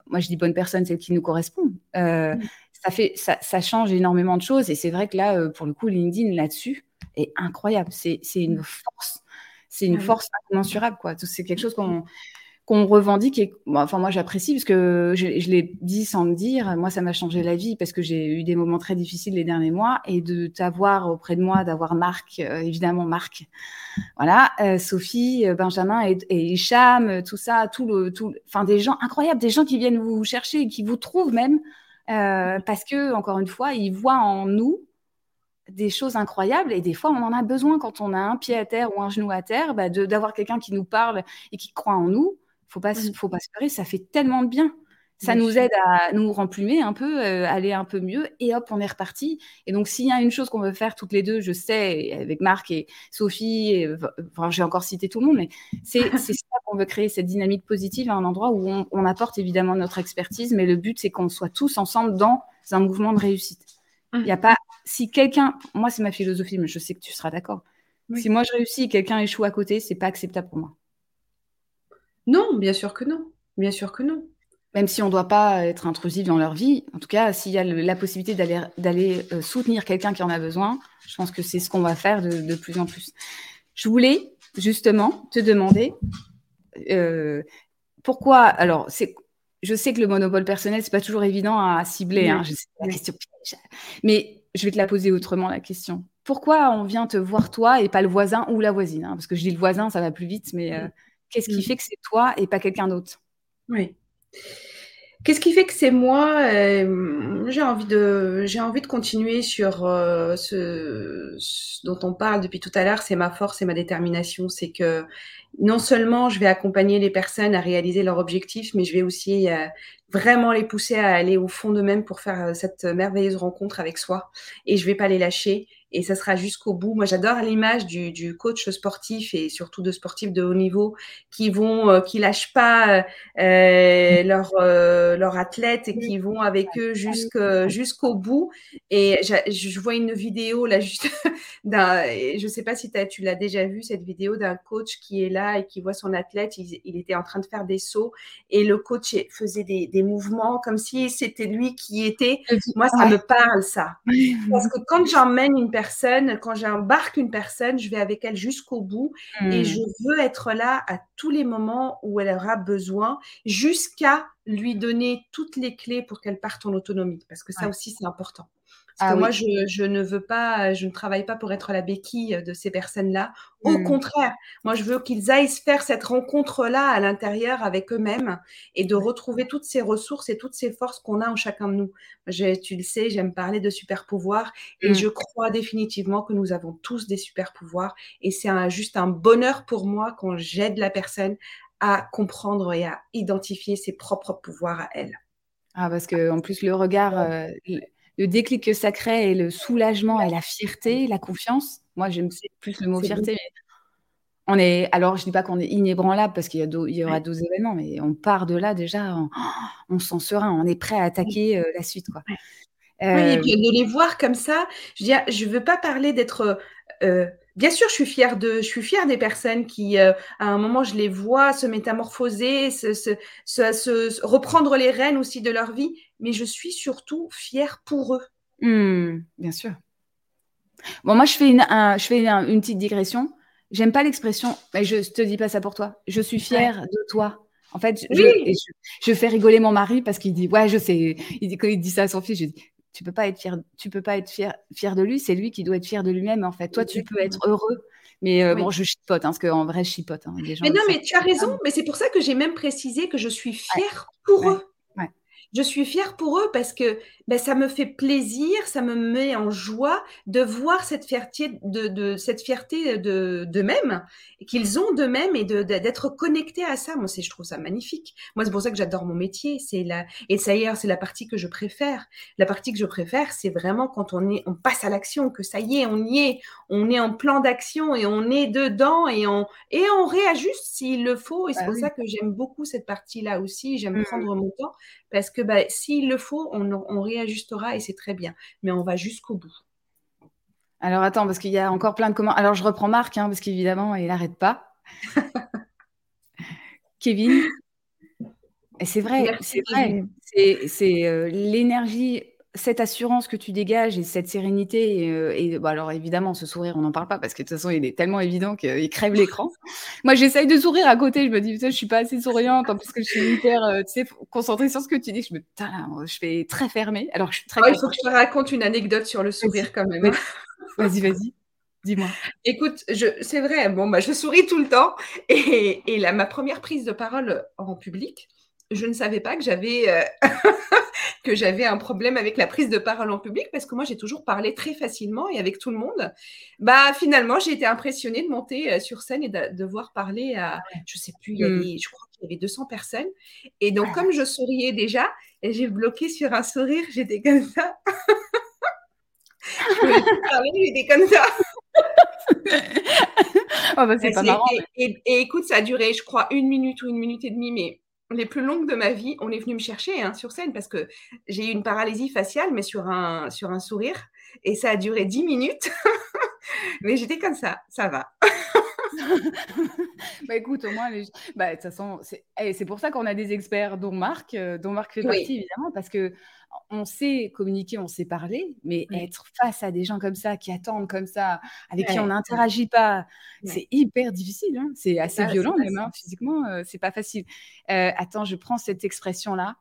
moi je dis bonne personne, celle qui nous correspond. Euh, mm. ça, fait, ça, change énormément de choses. Et c'est vrai que là, euh, pour le coup, LinkedIn là-dessus est incroyable. C'est une mm. force. C'est une force incommensurable. C'est quelque chose qu'on qu'on revendique et enfin moi j'apprécie parce que je, l'ai dit sans le dire moi ça m'a changé la vie parce que j'ai eu des moments très difficiles les derniers mois et de t'avoir auprès de moi d'avoir Marc euh, évidemment Marc. Voilà euh, Sophie euh, Benjamin et, et Hicham tout ça tout le tout enfin des gens incroyables des gens qui viennent vous chercher et qui vous trouvent même parce que encore une fois ils voient en nous des choses incroyables et des fois on en a besoin quand on a un pied à terre ou un genou à terre bah, d'avoir quelqu'un qui nous parle et qui croit en nous faut pas, mmh. faut pas se faire, ça fait tellement de bien. Ça nous aide à nous remplumer un peu, euh, aller un peu mieux, et hop, on est reparti. Et donc, s'il y a une chose qu'on veut faire toutes les deux, je sais, avec Marc et Sophie, enfin, j'ai encore cité tout le monde, mais c'est ça qu'on veut créer, cette dynamique positive à un endroit où on, apporte évidemment notre expertise, mais le but, c'est qu'on soit tous ensemble dans un mouvement de réussite. Il n'y a pas, si quelqu'un, moi, c'est ma philosophie, mais je sais que tu seras d'accord. Si moi je réussis et quelqu'un échoue à côté, c'est pas acceptable pour moi. Non, bien sûr que non. Bien sûr que non. Même si on ne doit pas être intrusif dans leur vie, en tout cas, s'il y a la possibilité d'aller euh, soutenir quelqu'un qui en a besoin, je pense que c'est ce qu'on va faire de, plus en plus. Je voulais justement te demander euh, pourquoi. Alors, je sais que le monopole personnel, c'est pas toujours évident à cibler. Hein, la question Mais je vais te la poser autrement la question. Pourquoi on vient te voir toi et pas le voisin ou la voisine hein, Parce que je dis le voisin, ça va plus vite, mais euh, Qu'est-ce qui mmh. fait que c'est toi et pas quelqu'un d'autre? Oui. Qu'est-ce qui fait que c'est moi? Euh, J'ai envie de, j'ai envie de continuer sur euh, ce, ce, dont on parle depuis tout à l'heure. C'est ma force et ma détermination. C'est que non seulement je vais accompagner les personnes à réaliser leurs objectifs, mais je vais aussi euh, vraiment les pousser à aller au fond d'eux-mêmes pour faire cette merveilleuse rencontre avec soi. Et je vais pas les lâcher et ça sera jusqu'au bout. Moi, j'adore l'image du, du, coach sportif et surtout de sportifs de haut niveau qui vont, euh, qui lâchent pas euh, leur euh, leur athlète et qui vont avec eux jusqu'au bout. Et je vois une vidéo là juste d'un, je sais pas si tu l'as déjà vu cette vidéo d'un coach qui est là et qui voit son athlète. Il, il, était en train de faire des sauts et le coach faisait des, des mouvements comme si c'était lui qui était. Moi, ça me parle ça parce que quand j'emmène une personne, quand j'embarque une personne, je vais avec elle jusqu'au bout et je hmm. veux être là à tous les moments où elle aura besoin jusqu'à lui donner toutes les clés pour qu'elle parte en autonomie parce que ça aussi c'est important. Parce ah que moi, je, je, ne veux pas, je ne travaille pas pour être la béquille de ces personnes-là. Au mmh. contraire, moi, je veux qu'ils aillent faire cette rencontre-là à l'intérieur avec eux-mêmes et de retrouver toutes ces ressources et toutes ces forces qu'on a en chacun de nous. tu le sais, j'aime parler de super pouvoirs et mmh. je crois définitivement que nous avons tous des super pouvoirs et c'est un, juste un bonheur pour moi quand j'aide la personne à comprendre et à identifier ses propres pouvoirs à elle. Ah, parce que en plus le regard, euh, le déclic que ça crée et le soulagement et la fierté, la confiance. Moi, j'aime plus le mot fierté, mais on est. Alors, je dis pas qu'on est inébranlable parce qu'il y, y, aura 12 événements, mais on part de là déjà, on, se sent serein, on est prêt à attaquer euh, la suite, quoi. Oui, et euh, puis de les voir comme ça, je veux je veux pas parler d'être euh, Bien sûr, je suis fière de, je suis fière des personnes qui, à un moment, je les vois se métamorphoser, se, se, se, reprendre les rênes aussi de leur vie mais je suis surtout fière pour eux. Hmm, bien sûr. Bon, moi, je fais une, je fais une, petite digression. J'aime pas l'expression, mais je te dis pas ça pour toi. Je suis fière de toi. En fait, je, je, fais rigoler mon mari parce qu'il dit, ouais, je sais. Il dit, quand il dit ça à son fils, je dis, tu peux pas être fier, tu peux pas être fier, fier de lui. C'est lui qui doit être fier de lui-même. En fait, toi, tu peux être heureux. Mais euh, bon, je chipote, hein, parce qu'en vrai, je chipote. Hein, mais non, mais tu as raison. Mais c'est pour ça que j'ai même précisé que je suis fière pour eux je suis fière pour eux parce que ben, ça me fait plaisir, ça me met en joie de voir cette fierté de, de cette fierté de d'eux-mêmes qu'ils ont d'eux-mêmes et de, d'être connectés à ça. Moi, c'est je trouve ça magnifique. Moi, c'est pour ça que j'adore mon métier. C'est la et ça y est, c'est la partie que je préfère. La partie que je préfère, c'est vraiment quand on est, on passe à l'action, que ça y est, on y est, on est en plan d'action et on est dedans et on et on réajuste s'il le faut. Et c'est bah pour ça que j'aime beaucoup cette partie-là aussi. J'aime mmh. prendre mon temps parce que bah, s'il le faut, on, réajustera et c'est très bien. Mais on va jusqu'au bout. Alors attends, parce qu'il y a encore plein de commentaires. Alors je reprends Marc, hein, parce qu'évidemment, il n'arrête pas. Kevin. C'est vrai, c'est vrai. C'est euh, l'énergie cette assurance que tu dégages et cette sérénité, et, euh, bah, alors évidemment, ce sourire, on n'en parle pas parce que de toute façon, il est tellement évident qu'il crève l'écran. Moi, j'essaye de sourire à côté, je me dis, putain, je suis pas assez souriante, en plus que je suis hyper, euh, tu sais, concentrée sur ce que tu dis. Je me je fais très fermée. Alors, je suis très. Oh, il faut que je te raconte une anecdote sur le sourire quand même. Vas-y, vas-y. Dis-moi. Écoute, c'est vrai, bon, bah, je souris tout le temps. Et, et là, ma première prise de parole en public, je ne savais pas que j'avais euh, que j'avais un problème avec la prise de parole en public parce que moi j'ai toujours parlé très facilement et avec tout le monde. Bah finalement j'ai été impressionnée de monter euh, sur scène et de devoir parler à je sais plus, il y avait, je crois qu'il y avait 200 personnes et donc comme je souriais déjà et j'ai bloqué sur un sourire, j'étais comme ça. je parler, j'étais comme ça. oh bah, c'est pas marrant. et, écoute, ça a duré, je crois, une minute ou une minute et demie, mais les plus longues de ma vie, on est venu me chercher hein, sur scène parce que j'ai eu une paralysie faciale, mais sur un, sur un sourire. Et ça a duré dix minutes. mais j'étais comme ça, ça va. bah écoute, au moins, les... bah, de toute façon, c'est eh, pour ça qu'on a des experts, dont Marc, euh, dont Marc fait partie évidemment, parce que on sait communiquer, on sait parler, mais être face à des gens comme ça, qui attendent comme ça, avec qui on n'interagit pas, c'est hyper difficile. Hein. C'est assez violent même, hein. physiquement, euh, c'est pas facile. Euh, attends, je prends cette expression-là.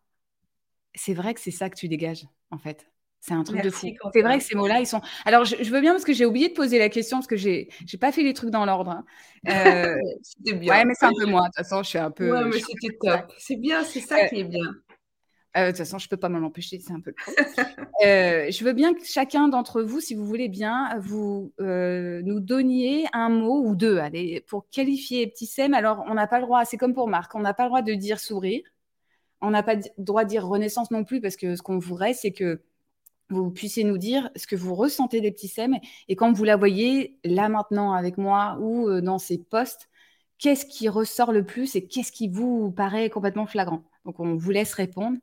C'est vrai que c'est ça que tu dégages, en fait. C'est un truc de fou. C'est vrai que ces mots-là, ils sont. Alors, je, veux bien parce que j'ai oublié de poser la question parce que j'ai j'ai pas fait les trucs dans l'ordre. Hein. Euh... bien. Ouais, mais c'est un peu moi. De toute façon, je suis un peu. Ouais, mais c'était top. C'est bien, c'est ça qui est bien. Euh, de toute façon, je ne peux pas m'en empêcher, c'est un peu le euh, je veux bien que chacun d'entre vous, si vous voulez bien, vous euh, nous donniez un mot ou deux allez, pour qualifier Petit Sem. Alors, on n'a pas le droit, c'est comme pour Marc, on n'a pas le droit de dire sourire. On n'a pas le droit de dire renaissance non plus, parce que ce qu'on voudrait, c'est que vous puissiez nous dire ce que vous ressentez des petits sèmes et quand vous la voyez là maintenant avec moi ou euh, dans ces postes, qu'est-ce qui ressort le plus et qu'est-ce qui vous paraît complètement flagrant? Donc on vous laisse répondre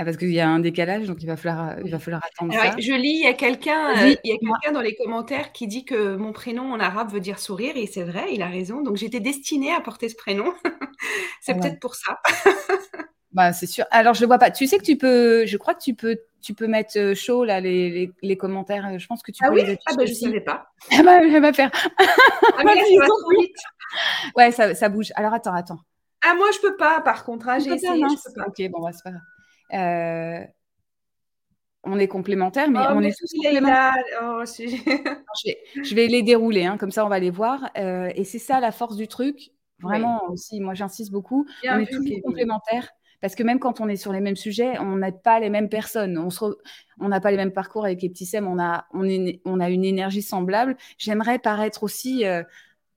ah, parce qu'il y a un décalage, donc il va falloir, il va falloir attendre ça. Je lis, il y a quelqu'un euh, quelqu'un dans les commentaires qui dit que mon prénom en arabe veut dire sourire, et c'est vrai, il a raison. Donc j'étais destinée à porter ce prénom. c'est ah peut-être pour ça. Bah, c'est sûr. Alors, je ne vois pas. Tu sais que tu peux, je crois que tu peux, tu peux mettre euh, chaud là les, les, commentaires. Je pense que tu ah peux oui? les Ah bah, je ne savais pas. Elle va, faire. Ah, mais trop vite. Ouais, ça, ça, bouge. Alors, attends, attends. Ah, moi, je peux pas, par contre. Hein, j'ai essayé, je peux pas. Ok, bon, bah, c'est pas grave. Euh, on est complémentaires, mais oh, on est tous complémentaires. Oh, je, vais, je, vais, les dérouler, hein, comme ça on va les voir. Euh, et c'est ça la force du truc. Vraiment aussi, moi j'insiste beaucoup. on est tous complémentaires. Parce que même quand on est sur les mêmes sujets, on n'a pas les mêmes personnes. On n'a pas les mêmes parcours avec les petits SEM. On a, on, on a une énergie semblable. J'aimerais paraître aussi euh,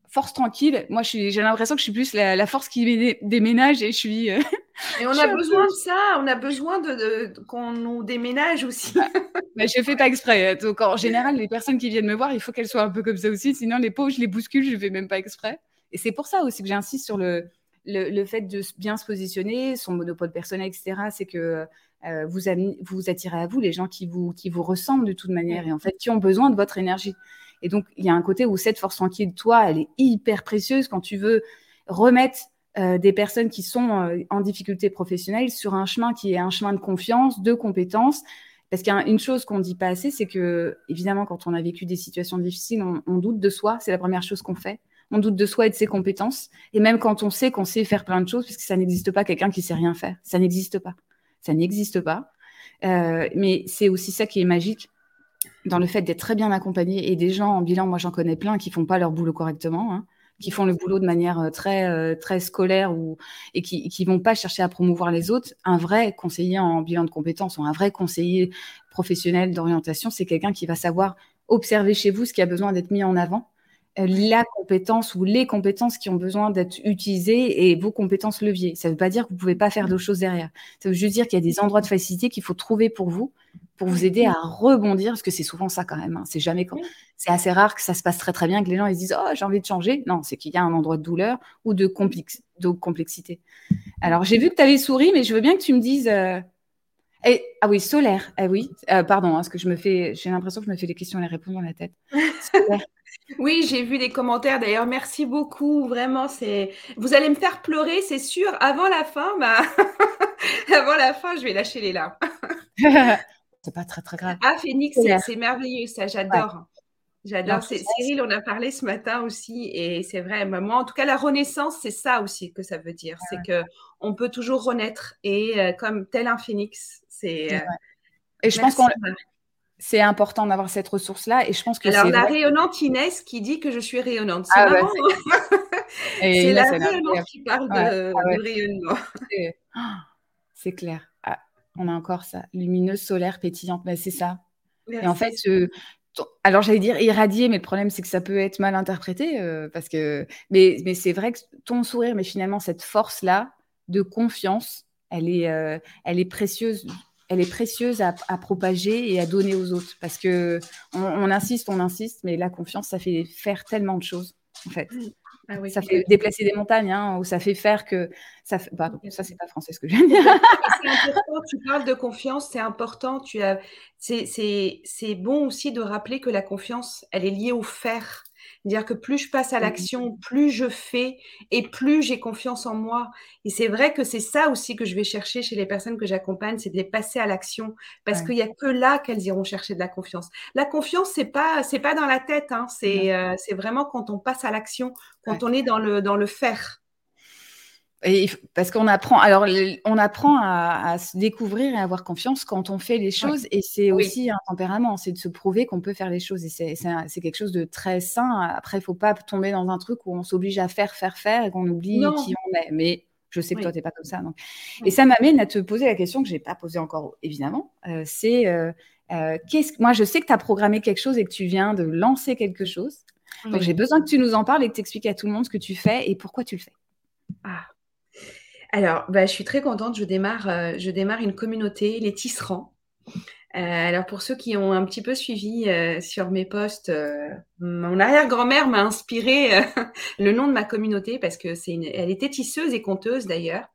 force tranquille. Moi, j'ai l'impression que je suis plus la, force qui déménage et je suis. Euh, et on a besoin de ça. On a besoin de, qu'on nous déménage aussi. Mais je fais pas exprès. Donc, en général, les personnes qui viennent me voir, il faut qu'elles soient un peu comme ça aussi. Sinon, les pauvres, je les bouscule. Je fais même pas exprès. Et c'est pour ça aussi que j'insiste sur le le, fait de bien se positionner, son monopole personnel, etc., c'est que euh, vous, vous attirez à vous les gens qui vous, qui vous ressemblent de toute manière et en fait qui ont besoin de votre énergie. Et donc, il y a un côté où cette force tranquille de toi, elle est hyper précieuse quand tu veux remettre euh, des personnes qui sont euh, en difficulté professionnelle sur un chemin qui est un chemin de confiance, de compétences. Parce qu'il y a une chose qu'on ne dit pas assez, c'est que, évidemment, quand on a vécu des situations difficiles, on doute de soi. C'est la première chose qu'on fait on doute de soi et de ses compétences. Et même quand on sait qu'on sait faire plein de choses, puisque ça n'existe pas quelqu'un qui sait rien faire. Ça n'existe pas. Ça n'existe pas. Euh, mais c'est aussi ça qui est magique dans le fait d'être très bien accompagné et des gens en bilan, moi j'en connais plein qui font pas leur boulot correctement, hein, qui font le boulot de manière euh, très euh, très scolaire ou et qui qui vont pas chercher à promouvoir les autres. Un vrai conseiller en bilan de compétences ou un vrai conseiller professionnel d'orientation, c'est quelqu'un qui va savoir observer chez vous ce qui a besoin d'être mis en avant la compétence ou les compétences qui ont besoin d'être utilisées et vos compétences leviers. Ça ne veut pas dire que vous ne pouvez pas faire d'autres choses derrière. Ça veut juste dire qu'il y a des endroits de facilité qu'il faut trouver pour vous, pour vous aider à rebondir, parce que c'est souvent ça quand même. Hein. C'est jamais quand. C'est assez rare que ça se passe très très bien, que les gens ils se disent Oh, j'ai envie de changer. Non, c'est qu'il y a un endroit de douleur ou de, complexité. Alors, j'ai vu que tu avais souri, mais je veux bien que tu me dises. Euh, eh, ah oui, solaire. Ah oui, euh, pardon, parce que je me fais, j'ai l'impression que je me fais les questions et les réponses dans la tête. Oui, j'ai vu les commentaires. D'ailleurs, merci beaucoup. Vraiment, c'est. Vous allez me faire pleurer, c'est sûr. Avant la fin, bah... avant la fin, je vais lâcher les larmes. c'est pas très très grave. Ah, Phoenix, c'est merveilleux, ça. J'adore. J'adore. Cyril, on a parlé ce matin aussi, et c'est vrai. Moi, en tout cas, la renaissance, c'est ça aussi que ça veut dire. C'est que on peut toujours renaître, et euh, comme tel un phénix, c'est. Euh, et je pense qu'on c'est important d'avoir cette ressource-là. Et je pense que Alors, la rayonnante Inès qui dit que je suis rayonnante. C'est ah, bah, c'est la rayonnante qui parle de, ah rayonnement. C'est clair. Ah, on a encore ça. Lumineuse, solaire, pétillante. Bah, c'est ça. Et en fait, alors j'allais dire irradier, mais le problème c'est que ça peut être mal interprété. Euh, parce que... Mais, mais c'est vrai que ton sourire, mais finalement, cette force-là de confiance, elle est, euh, elle est précieuse elle est précieuse à, propager et à donner aux autres parce que on, insiste, on insiste, mais la confiance, ça fait faire tellement de choses en fait. Ah ça fait déplacer des montagnes, hein, ou ça fait faire que ça. Fait... Pardon, ça c'est pas français ce que je viens de dire. important, tu parles de confiance, c'est important. Tu as, c'est bon aussi de rappeler que la confiance, elle est liée au faire. Dire que plus je passe à mmh l'action, plus je fais et plus j'ai confiance en moi. Et c'est vrai que c'est ça aussi que je vais chercher chez les personnes que j'accompagne, c'est de les passer à l'action. Parce qu'il y a que là qu'elles iront chercher de la confiance. La confiance, c'est pas c'est pas dans la tête, hein, c'est euh, c'est vraiment quand on passe à l'action, quand on est dans le dans le faire parce qu'on apprend, alors on apprend à, se découvrir et à avoir confiance quand on fait les choses, et c'est aussi un tempérament, c'est de se prouver qu'on peut faire les choses, et c'est quelque chose de très sain. Après, il faut pas tomber dans un truc où on s'oblige à faire, faire, faire, et qu'on oublie qui on est. Mais Je sais que toi, tu n'es pas comme ça. Donc. Et ça m'amène à te poser la question que je n'ai pas posée encore, évidemment. Euh, c'est, euh, qu'est-ce... moi, je sais que tu as programmé quelque chose et que tu viens de lancer quelque chose. Donc, j'ai besoin que tu nous en parles et que tu expliques à tout le monde ce que tu fais et pourquoi tu le fais. Ah. Alors, bah, je suis très contente. Je démarre, je démarre une communauté, les tisserands. Euh, alors pour ceux qui ont un petit peu suivi euh, sur mes posts, euh, mon arrière-grand-mère m'a inspiré le nom de ma communauté parce que c'est une, elle était tisseuse et conteuse d'ailleurs.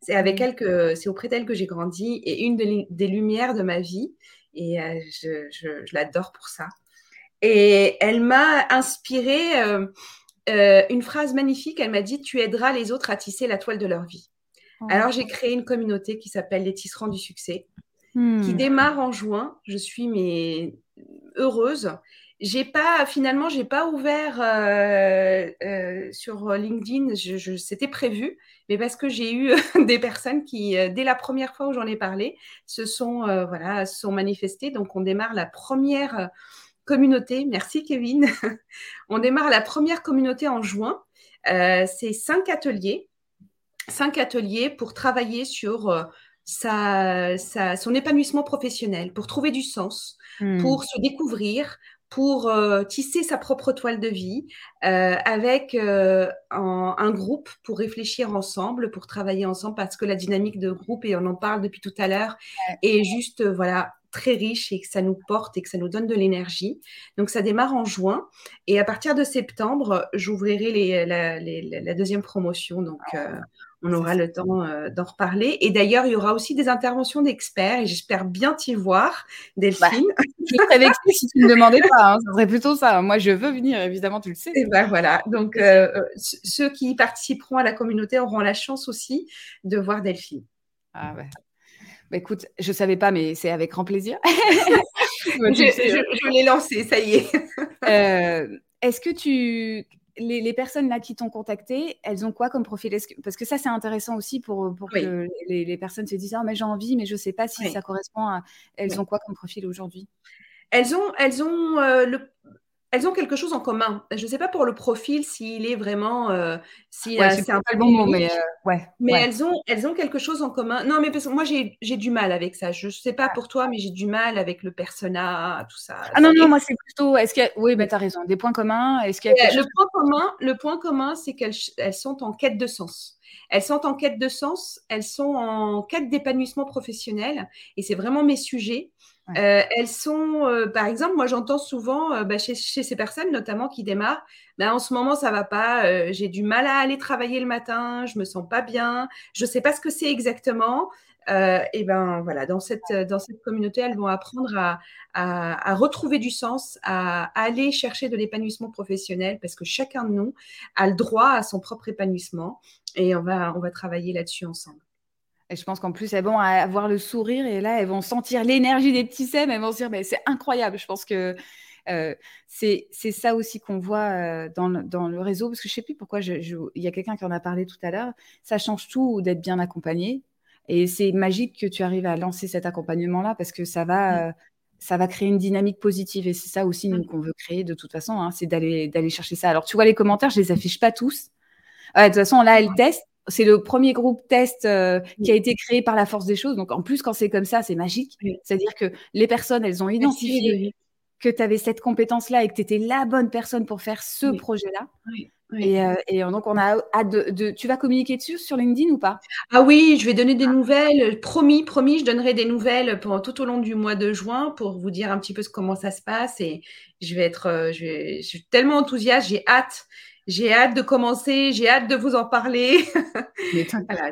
C'est avec mmh. elle que c'est auprès d'elle que j'ai grandi et une des lumières de ma vie et je, je, je l'adore pour ça. Et elle m'a inspiré une phrase magnifique. Elle m'a dit "Tu aideras les autres à tisser la toile de leur vie." Alors j'ai créé une communauté qui s'appelle les tisserands du succès qui hmm. démarre en juin. Je suis mais heureuse. J'ai pas finalement j'ai pas ouvert euh, euh, sur LinkedIn. Je, c'était prévu, mais parce que j'ai eu des personnes qui euh, dès la première fois où j'en ai parlé se sont voilà sont manifestées. Donc on démarre la première communauté. Merci Kevin. on démarre la première communauté en juin. C'est cinq ateliers, cinq ateliers pour travailler sur sa, son épanouissement professionnel, pour trouver du sens, hmm. pour se découvrir, pour euh, tisser sa propre toile de vie euh, avec euh, un, groupe pour réfléchir ensemble, pour travailler ensemble, parce que la dynamique de groupe, et on en parle depuis tout à l'heure, est juste voilà très riche et que ça nous porte et que ça nous donne de l'énergie. Donc ça démarre en juin et à partir de septembre, j'ouvrirai les, la, deuxième promotion. Donc ah on aura le temps euh, d'en reparler. Et d'ailleurs, il y aura aussi des interventions d'experts et j'espère bien t'y voir, Delphine. Bah, je serais vexée si tu ne me demandais pas. Hein. Ça serait plutôt ça. Moi, je veux venir, évidemment, tu le sais. Et ben voilà. Donc, euh, euh, ceux qui participeront à la communauté auront la chance aussi de voir Delphine. Ah ouais. Bah, écoute, je ne savais pas, mais c'est avec grand plaisir. je, l'ai lancé, ça y est. Est-ce que tu les, personnes là qui t'ont contacté, elles ont quoi comme profil? Parce que ça, c'est intéressant aussi pour, que les, personnes se disent Ah, mais j'ai envie, mais je ne sais pas si ça correspond à. Elles ont quoi comme profil aujourd'hui? Elles ont, elles ont euh, le, elles ont quelque chose en commun. Je ne sais pas pour le profil s'il est vraiment. Euh, si, c'est un peu le bon mot, mais euh, ouais. Mais Elles, ont, elles ont quelque chose en commun. Non, mais parce que moi, j'ai du mal avec ça. Je ne sais pas pour toi, mais j'ai du mal avec le persona, tout ça. Ah non, non, moi, c'est plutôt. Est-ce qu'il Oui, mais tu as raison. Des points communs. Est-ce qu'il le, point commun, le point commun, c'est qu'elles elles sont en quête de sens. Elles sont en quête de sens, elles sont en quête d'épanouissement professionnel, et c'est vraiment mes sujets. Euh, elles sont, euh, par exemple, moi j'entends souvent euh, bah, chez, ces personnes, notamment qui démarrent, bah, en ce moment ça va pas, j'ai du mal à aller travailler le matin, je me sens pas bien, je sais pas ce que c'est exactement. et ben voilà, dans cette, dans cette communauté, elles vont apprendre à, à, retrouver du sens, à, à aller chercher de l'épanouissement professionnel, parce que chacun de nous a le droit à son propre épanouissement, et on va, on va travailler là-dessus ensemble. Et je pense qu'en plus, elles vont avoir le sourire et là, elles vont sentir l'énergie des petits sèmes. Elles vont se dire, mais c'est incroyable. Je pense que euh, c'est ça aussi qu'on voit euh, dans, le, dans, le, réseau. Parce que je ne sais plus pourquoi, il y a quelqu'un qui en a parlé tout à l'heure. Ça change tout d'être bien accompagné. Et c'est magique que tu arrives à lancer cet accompagnement-là parce que ça va, euh, ça va créer une dynamique positive. Et c'est ça aussi, nous, qu'on veut créer de toute façon. Hein, c'est d'aller chercher ça. Alors, tu vois, les commentaires, je ne les affiche pas tous. de toute façon, là, elle teste c'est le premier groupe test euh, qui a été créé par la force des choses. Donc, en plus, quand c'est comme ça, c'est magique. C'est-à-dire que les personnes, elles ont identifié que tu avais cette compétence-là et que tu étais la bonne personne pour faire ce projet-là. Et, euh, et, donc, on a hâte de, Tu vas communiquer dessus sur LinkedIn ou pas? Ah oui, je vais donner des nouvelles. Promis, promis, je donnerai des nouvelles pendant, tout au long du mois de juin pour vous dire un petit peu comment ça se passe. Et je vais être, euh, je suis tellement enthousiaste, j'ai hâte j'ai hâte de commencer, j'ai hâte de vous en parler. voilà,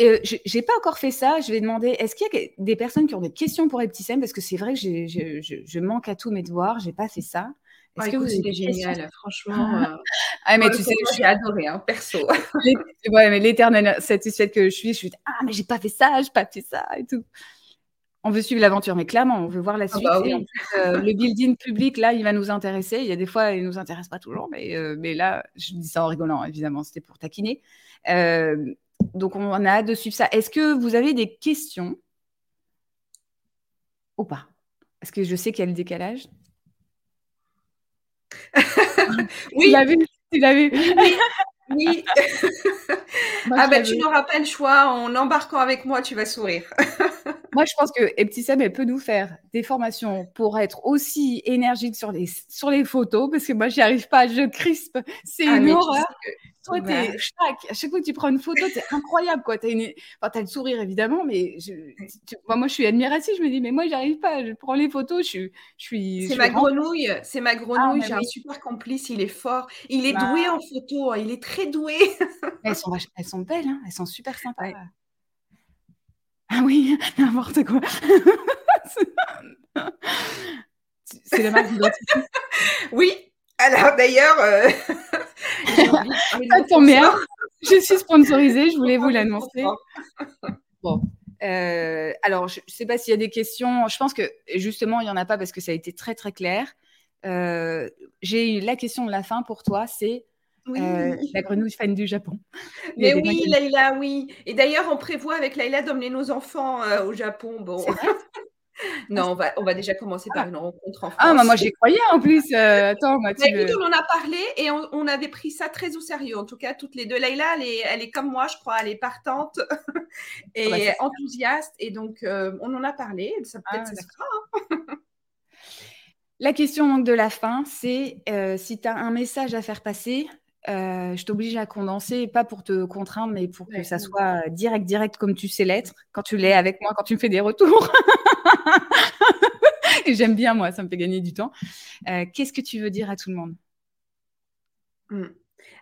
euh, j'ai pas encore fait ça. Je vais demander est-ce qu'il y a des personnes qui ont des questions pour Epticem? Parce que c'est vrai que je, manque à tous mes devoirs. J'ai pas fait ça. Est-ce que vous c'est génial, franchement. Euh, ah, mais tu sais, j'ai adoré, hein, perso. ouais, mais l'éternelle satisfaite que je suis, je suis ah, mais j'ai pas fait ça, j'ai pas fait ça et tout on veut suivre l'aventure, mais clairement, on veut voir la ah suite. Bah euh, le building public, là, il va nous intéresser. Il y a des fois, il ne nous intéresse pas toujours, mais, euh, mais là, je dis ça en rigolant, évidemment, c'était pour taquiner. Euh, donc, on a hâte de suivre ça. Est-ce que vous avez des questions? Ou pas? Est-ce que je sais qu'il y a le décalage Oui. Tu l'as vu? Tu l'as vu? Oui. ah ben, tu n'auras pas le choix. En embarquant avec moi, tu vas sourire. moi, je pense que Eptissem, elle peut nous faire des formations pour être aussi énergique sur les, sur les photos, parce que moi, j'y arrive pas. Je crispe. C'est ah, une horreur. Toi, t'es À chaque fois que tu prends une photo, c'est incroyable, quoi. T'as une... enfin, as le sourire, évidemment, mais je... moi, je suis admirative. Je me dis, mais moi, j'arrive pas. Je prends les photos, je, je suis. C'est ma, grenouille. C'est ma grenouille. J'ai un super complice. Il est fort. Il est doué bah. en photo. Hein, il est très doué. elles, sont elles sont belles. Hein. Elles sont super sympas. Ah oui, n'importe quoi. c'est la marque Oui. Alors d'ailleurs, euh... Je suis sponsorisée, je voulais vous l'annoncer. Bon. Euh, alors, je ne sais pas s'il y a des questions. Je pense que justement, il n'y en a pas parce que ça a été très très clair. Euh, j'ai eu la question de la fin pour toi, c'est euh, la grenouille fan du Japon. Mais oui, Laïla, oui. Et d'ailleurs, on prévoit avec Laïla d'emmener nos enfants au Japon. Bon. Non, on va, on va déjà commencer par une rencontre en France. Ah, moi, j'y croyais en plus. Euh, attends, moi, tu écoute, on en a parlé et on, avait pris ça très au sérieux. En tout cas, toutes les deux. Laïla, elle est, elle est comme moi, je crois. Elle est partante et ah bah, enthousiaste. Et donc, euh, on en a parlé. Ça peut-être ah, ça se hein. La question de la fin, c'est euh, si tu as un message à faire passer, je t'oblige à condenser, pas pour te contraindre, mais pour que ça soit direct, direct comme tu sais l'être, quand tu l'es avec moi, quand tu me fais des retours. J'aime bien, moi, ça me fait gagner du temps. Euh, qu'est-ce que tu veux dire à tout le monde? Mmh.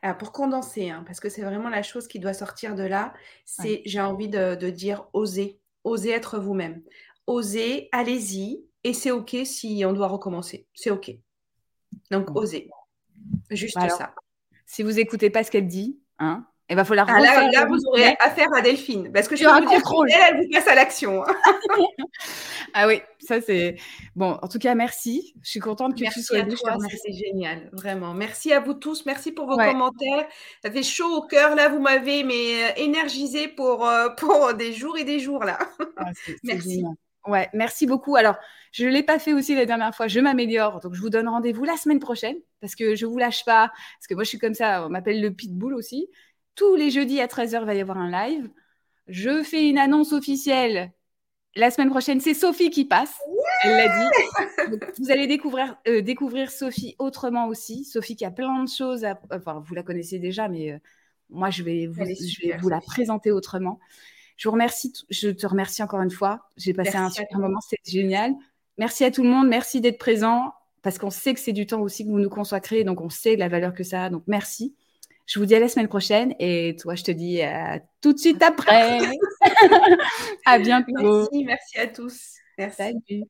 Alors, pour condenser, hein, parce que c'est vraiment la chose qui doit sortir de là, c'est j'ai envie de, dire oser, oser être vous-même. Oser, allez-y, et c'est OK si on doit recommencer. C'est OK. Donc, oser. Juste bah ça. Si vous écoutez pas ce qu'elle dit, hein, il va falloir. Ah, là, là, vous aurez affaire à Delphine. Parce que je peux vous dire elle, elle vous passe à l'action. Hein. ah oui, ça c'est. Bon, en tout cas, merci. Je suis contente que merci tu sois. C'est génial, vraiment. Merci à vous tous. Merci pour vos commentaires. Ça fait chaud au cœur. Là, vous m'avez mais, euh, énergisé pour, euh, pour des jours et des jours. là. Ah, merci. Ouais, merci beaucoup. Alors, je ne l'ai pas fait aussi la dernière fois. Je m'améliore. Donc, je vous donne rendez-vous la semaine prochaine parce que je ne vous lâche pas. Parce que moi, je suis comme ça. On m'appelle le pitbull aussi. Tous les jeudis à 13h, il va y avoir un live. Je fais une annonce officielle. La semaine prochaine, c'est Sophie qui passe. Elle l'a dit. vous allez découvrir, euh, découvrir Sophie autrement aussi. Sophie qui a plein de choses. À... Enfin, vous la connaissez déjà, mais euh, moi, je vais, vous, je vais vous la présenter autrement. Je vous remercie. Je te remercie encore une fois. J'ai passé un super moment. C'était génial. Merci à tout le monde. Merci d'être présent parce qu'on sait que c'est du temps aussi que vous nous consacrez. Donc, on sait la valeur que ça a. Donc, merci. Je vous dis à la semaine prochaine et toi, je te dis à tout de suite après. à bientôt. Merci, merci à tous. Merci. Salut.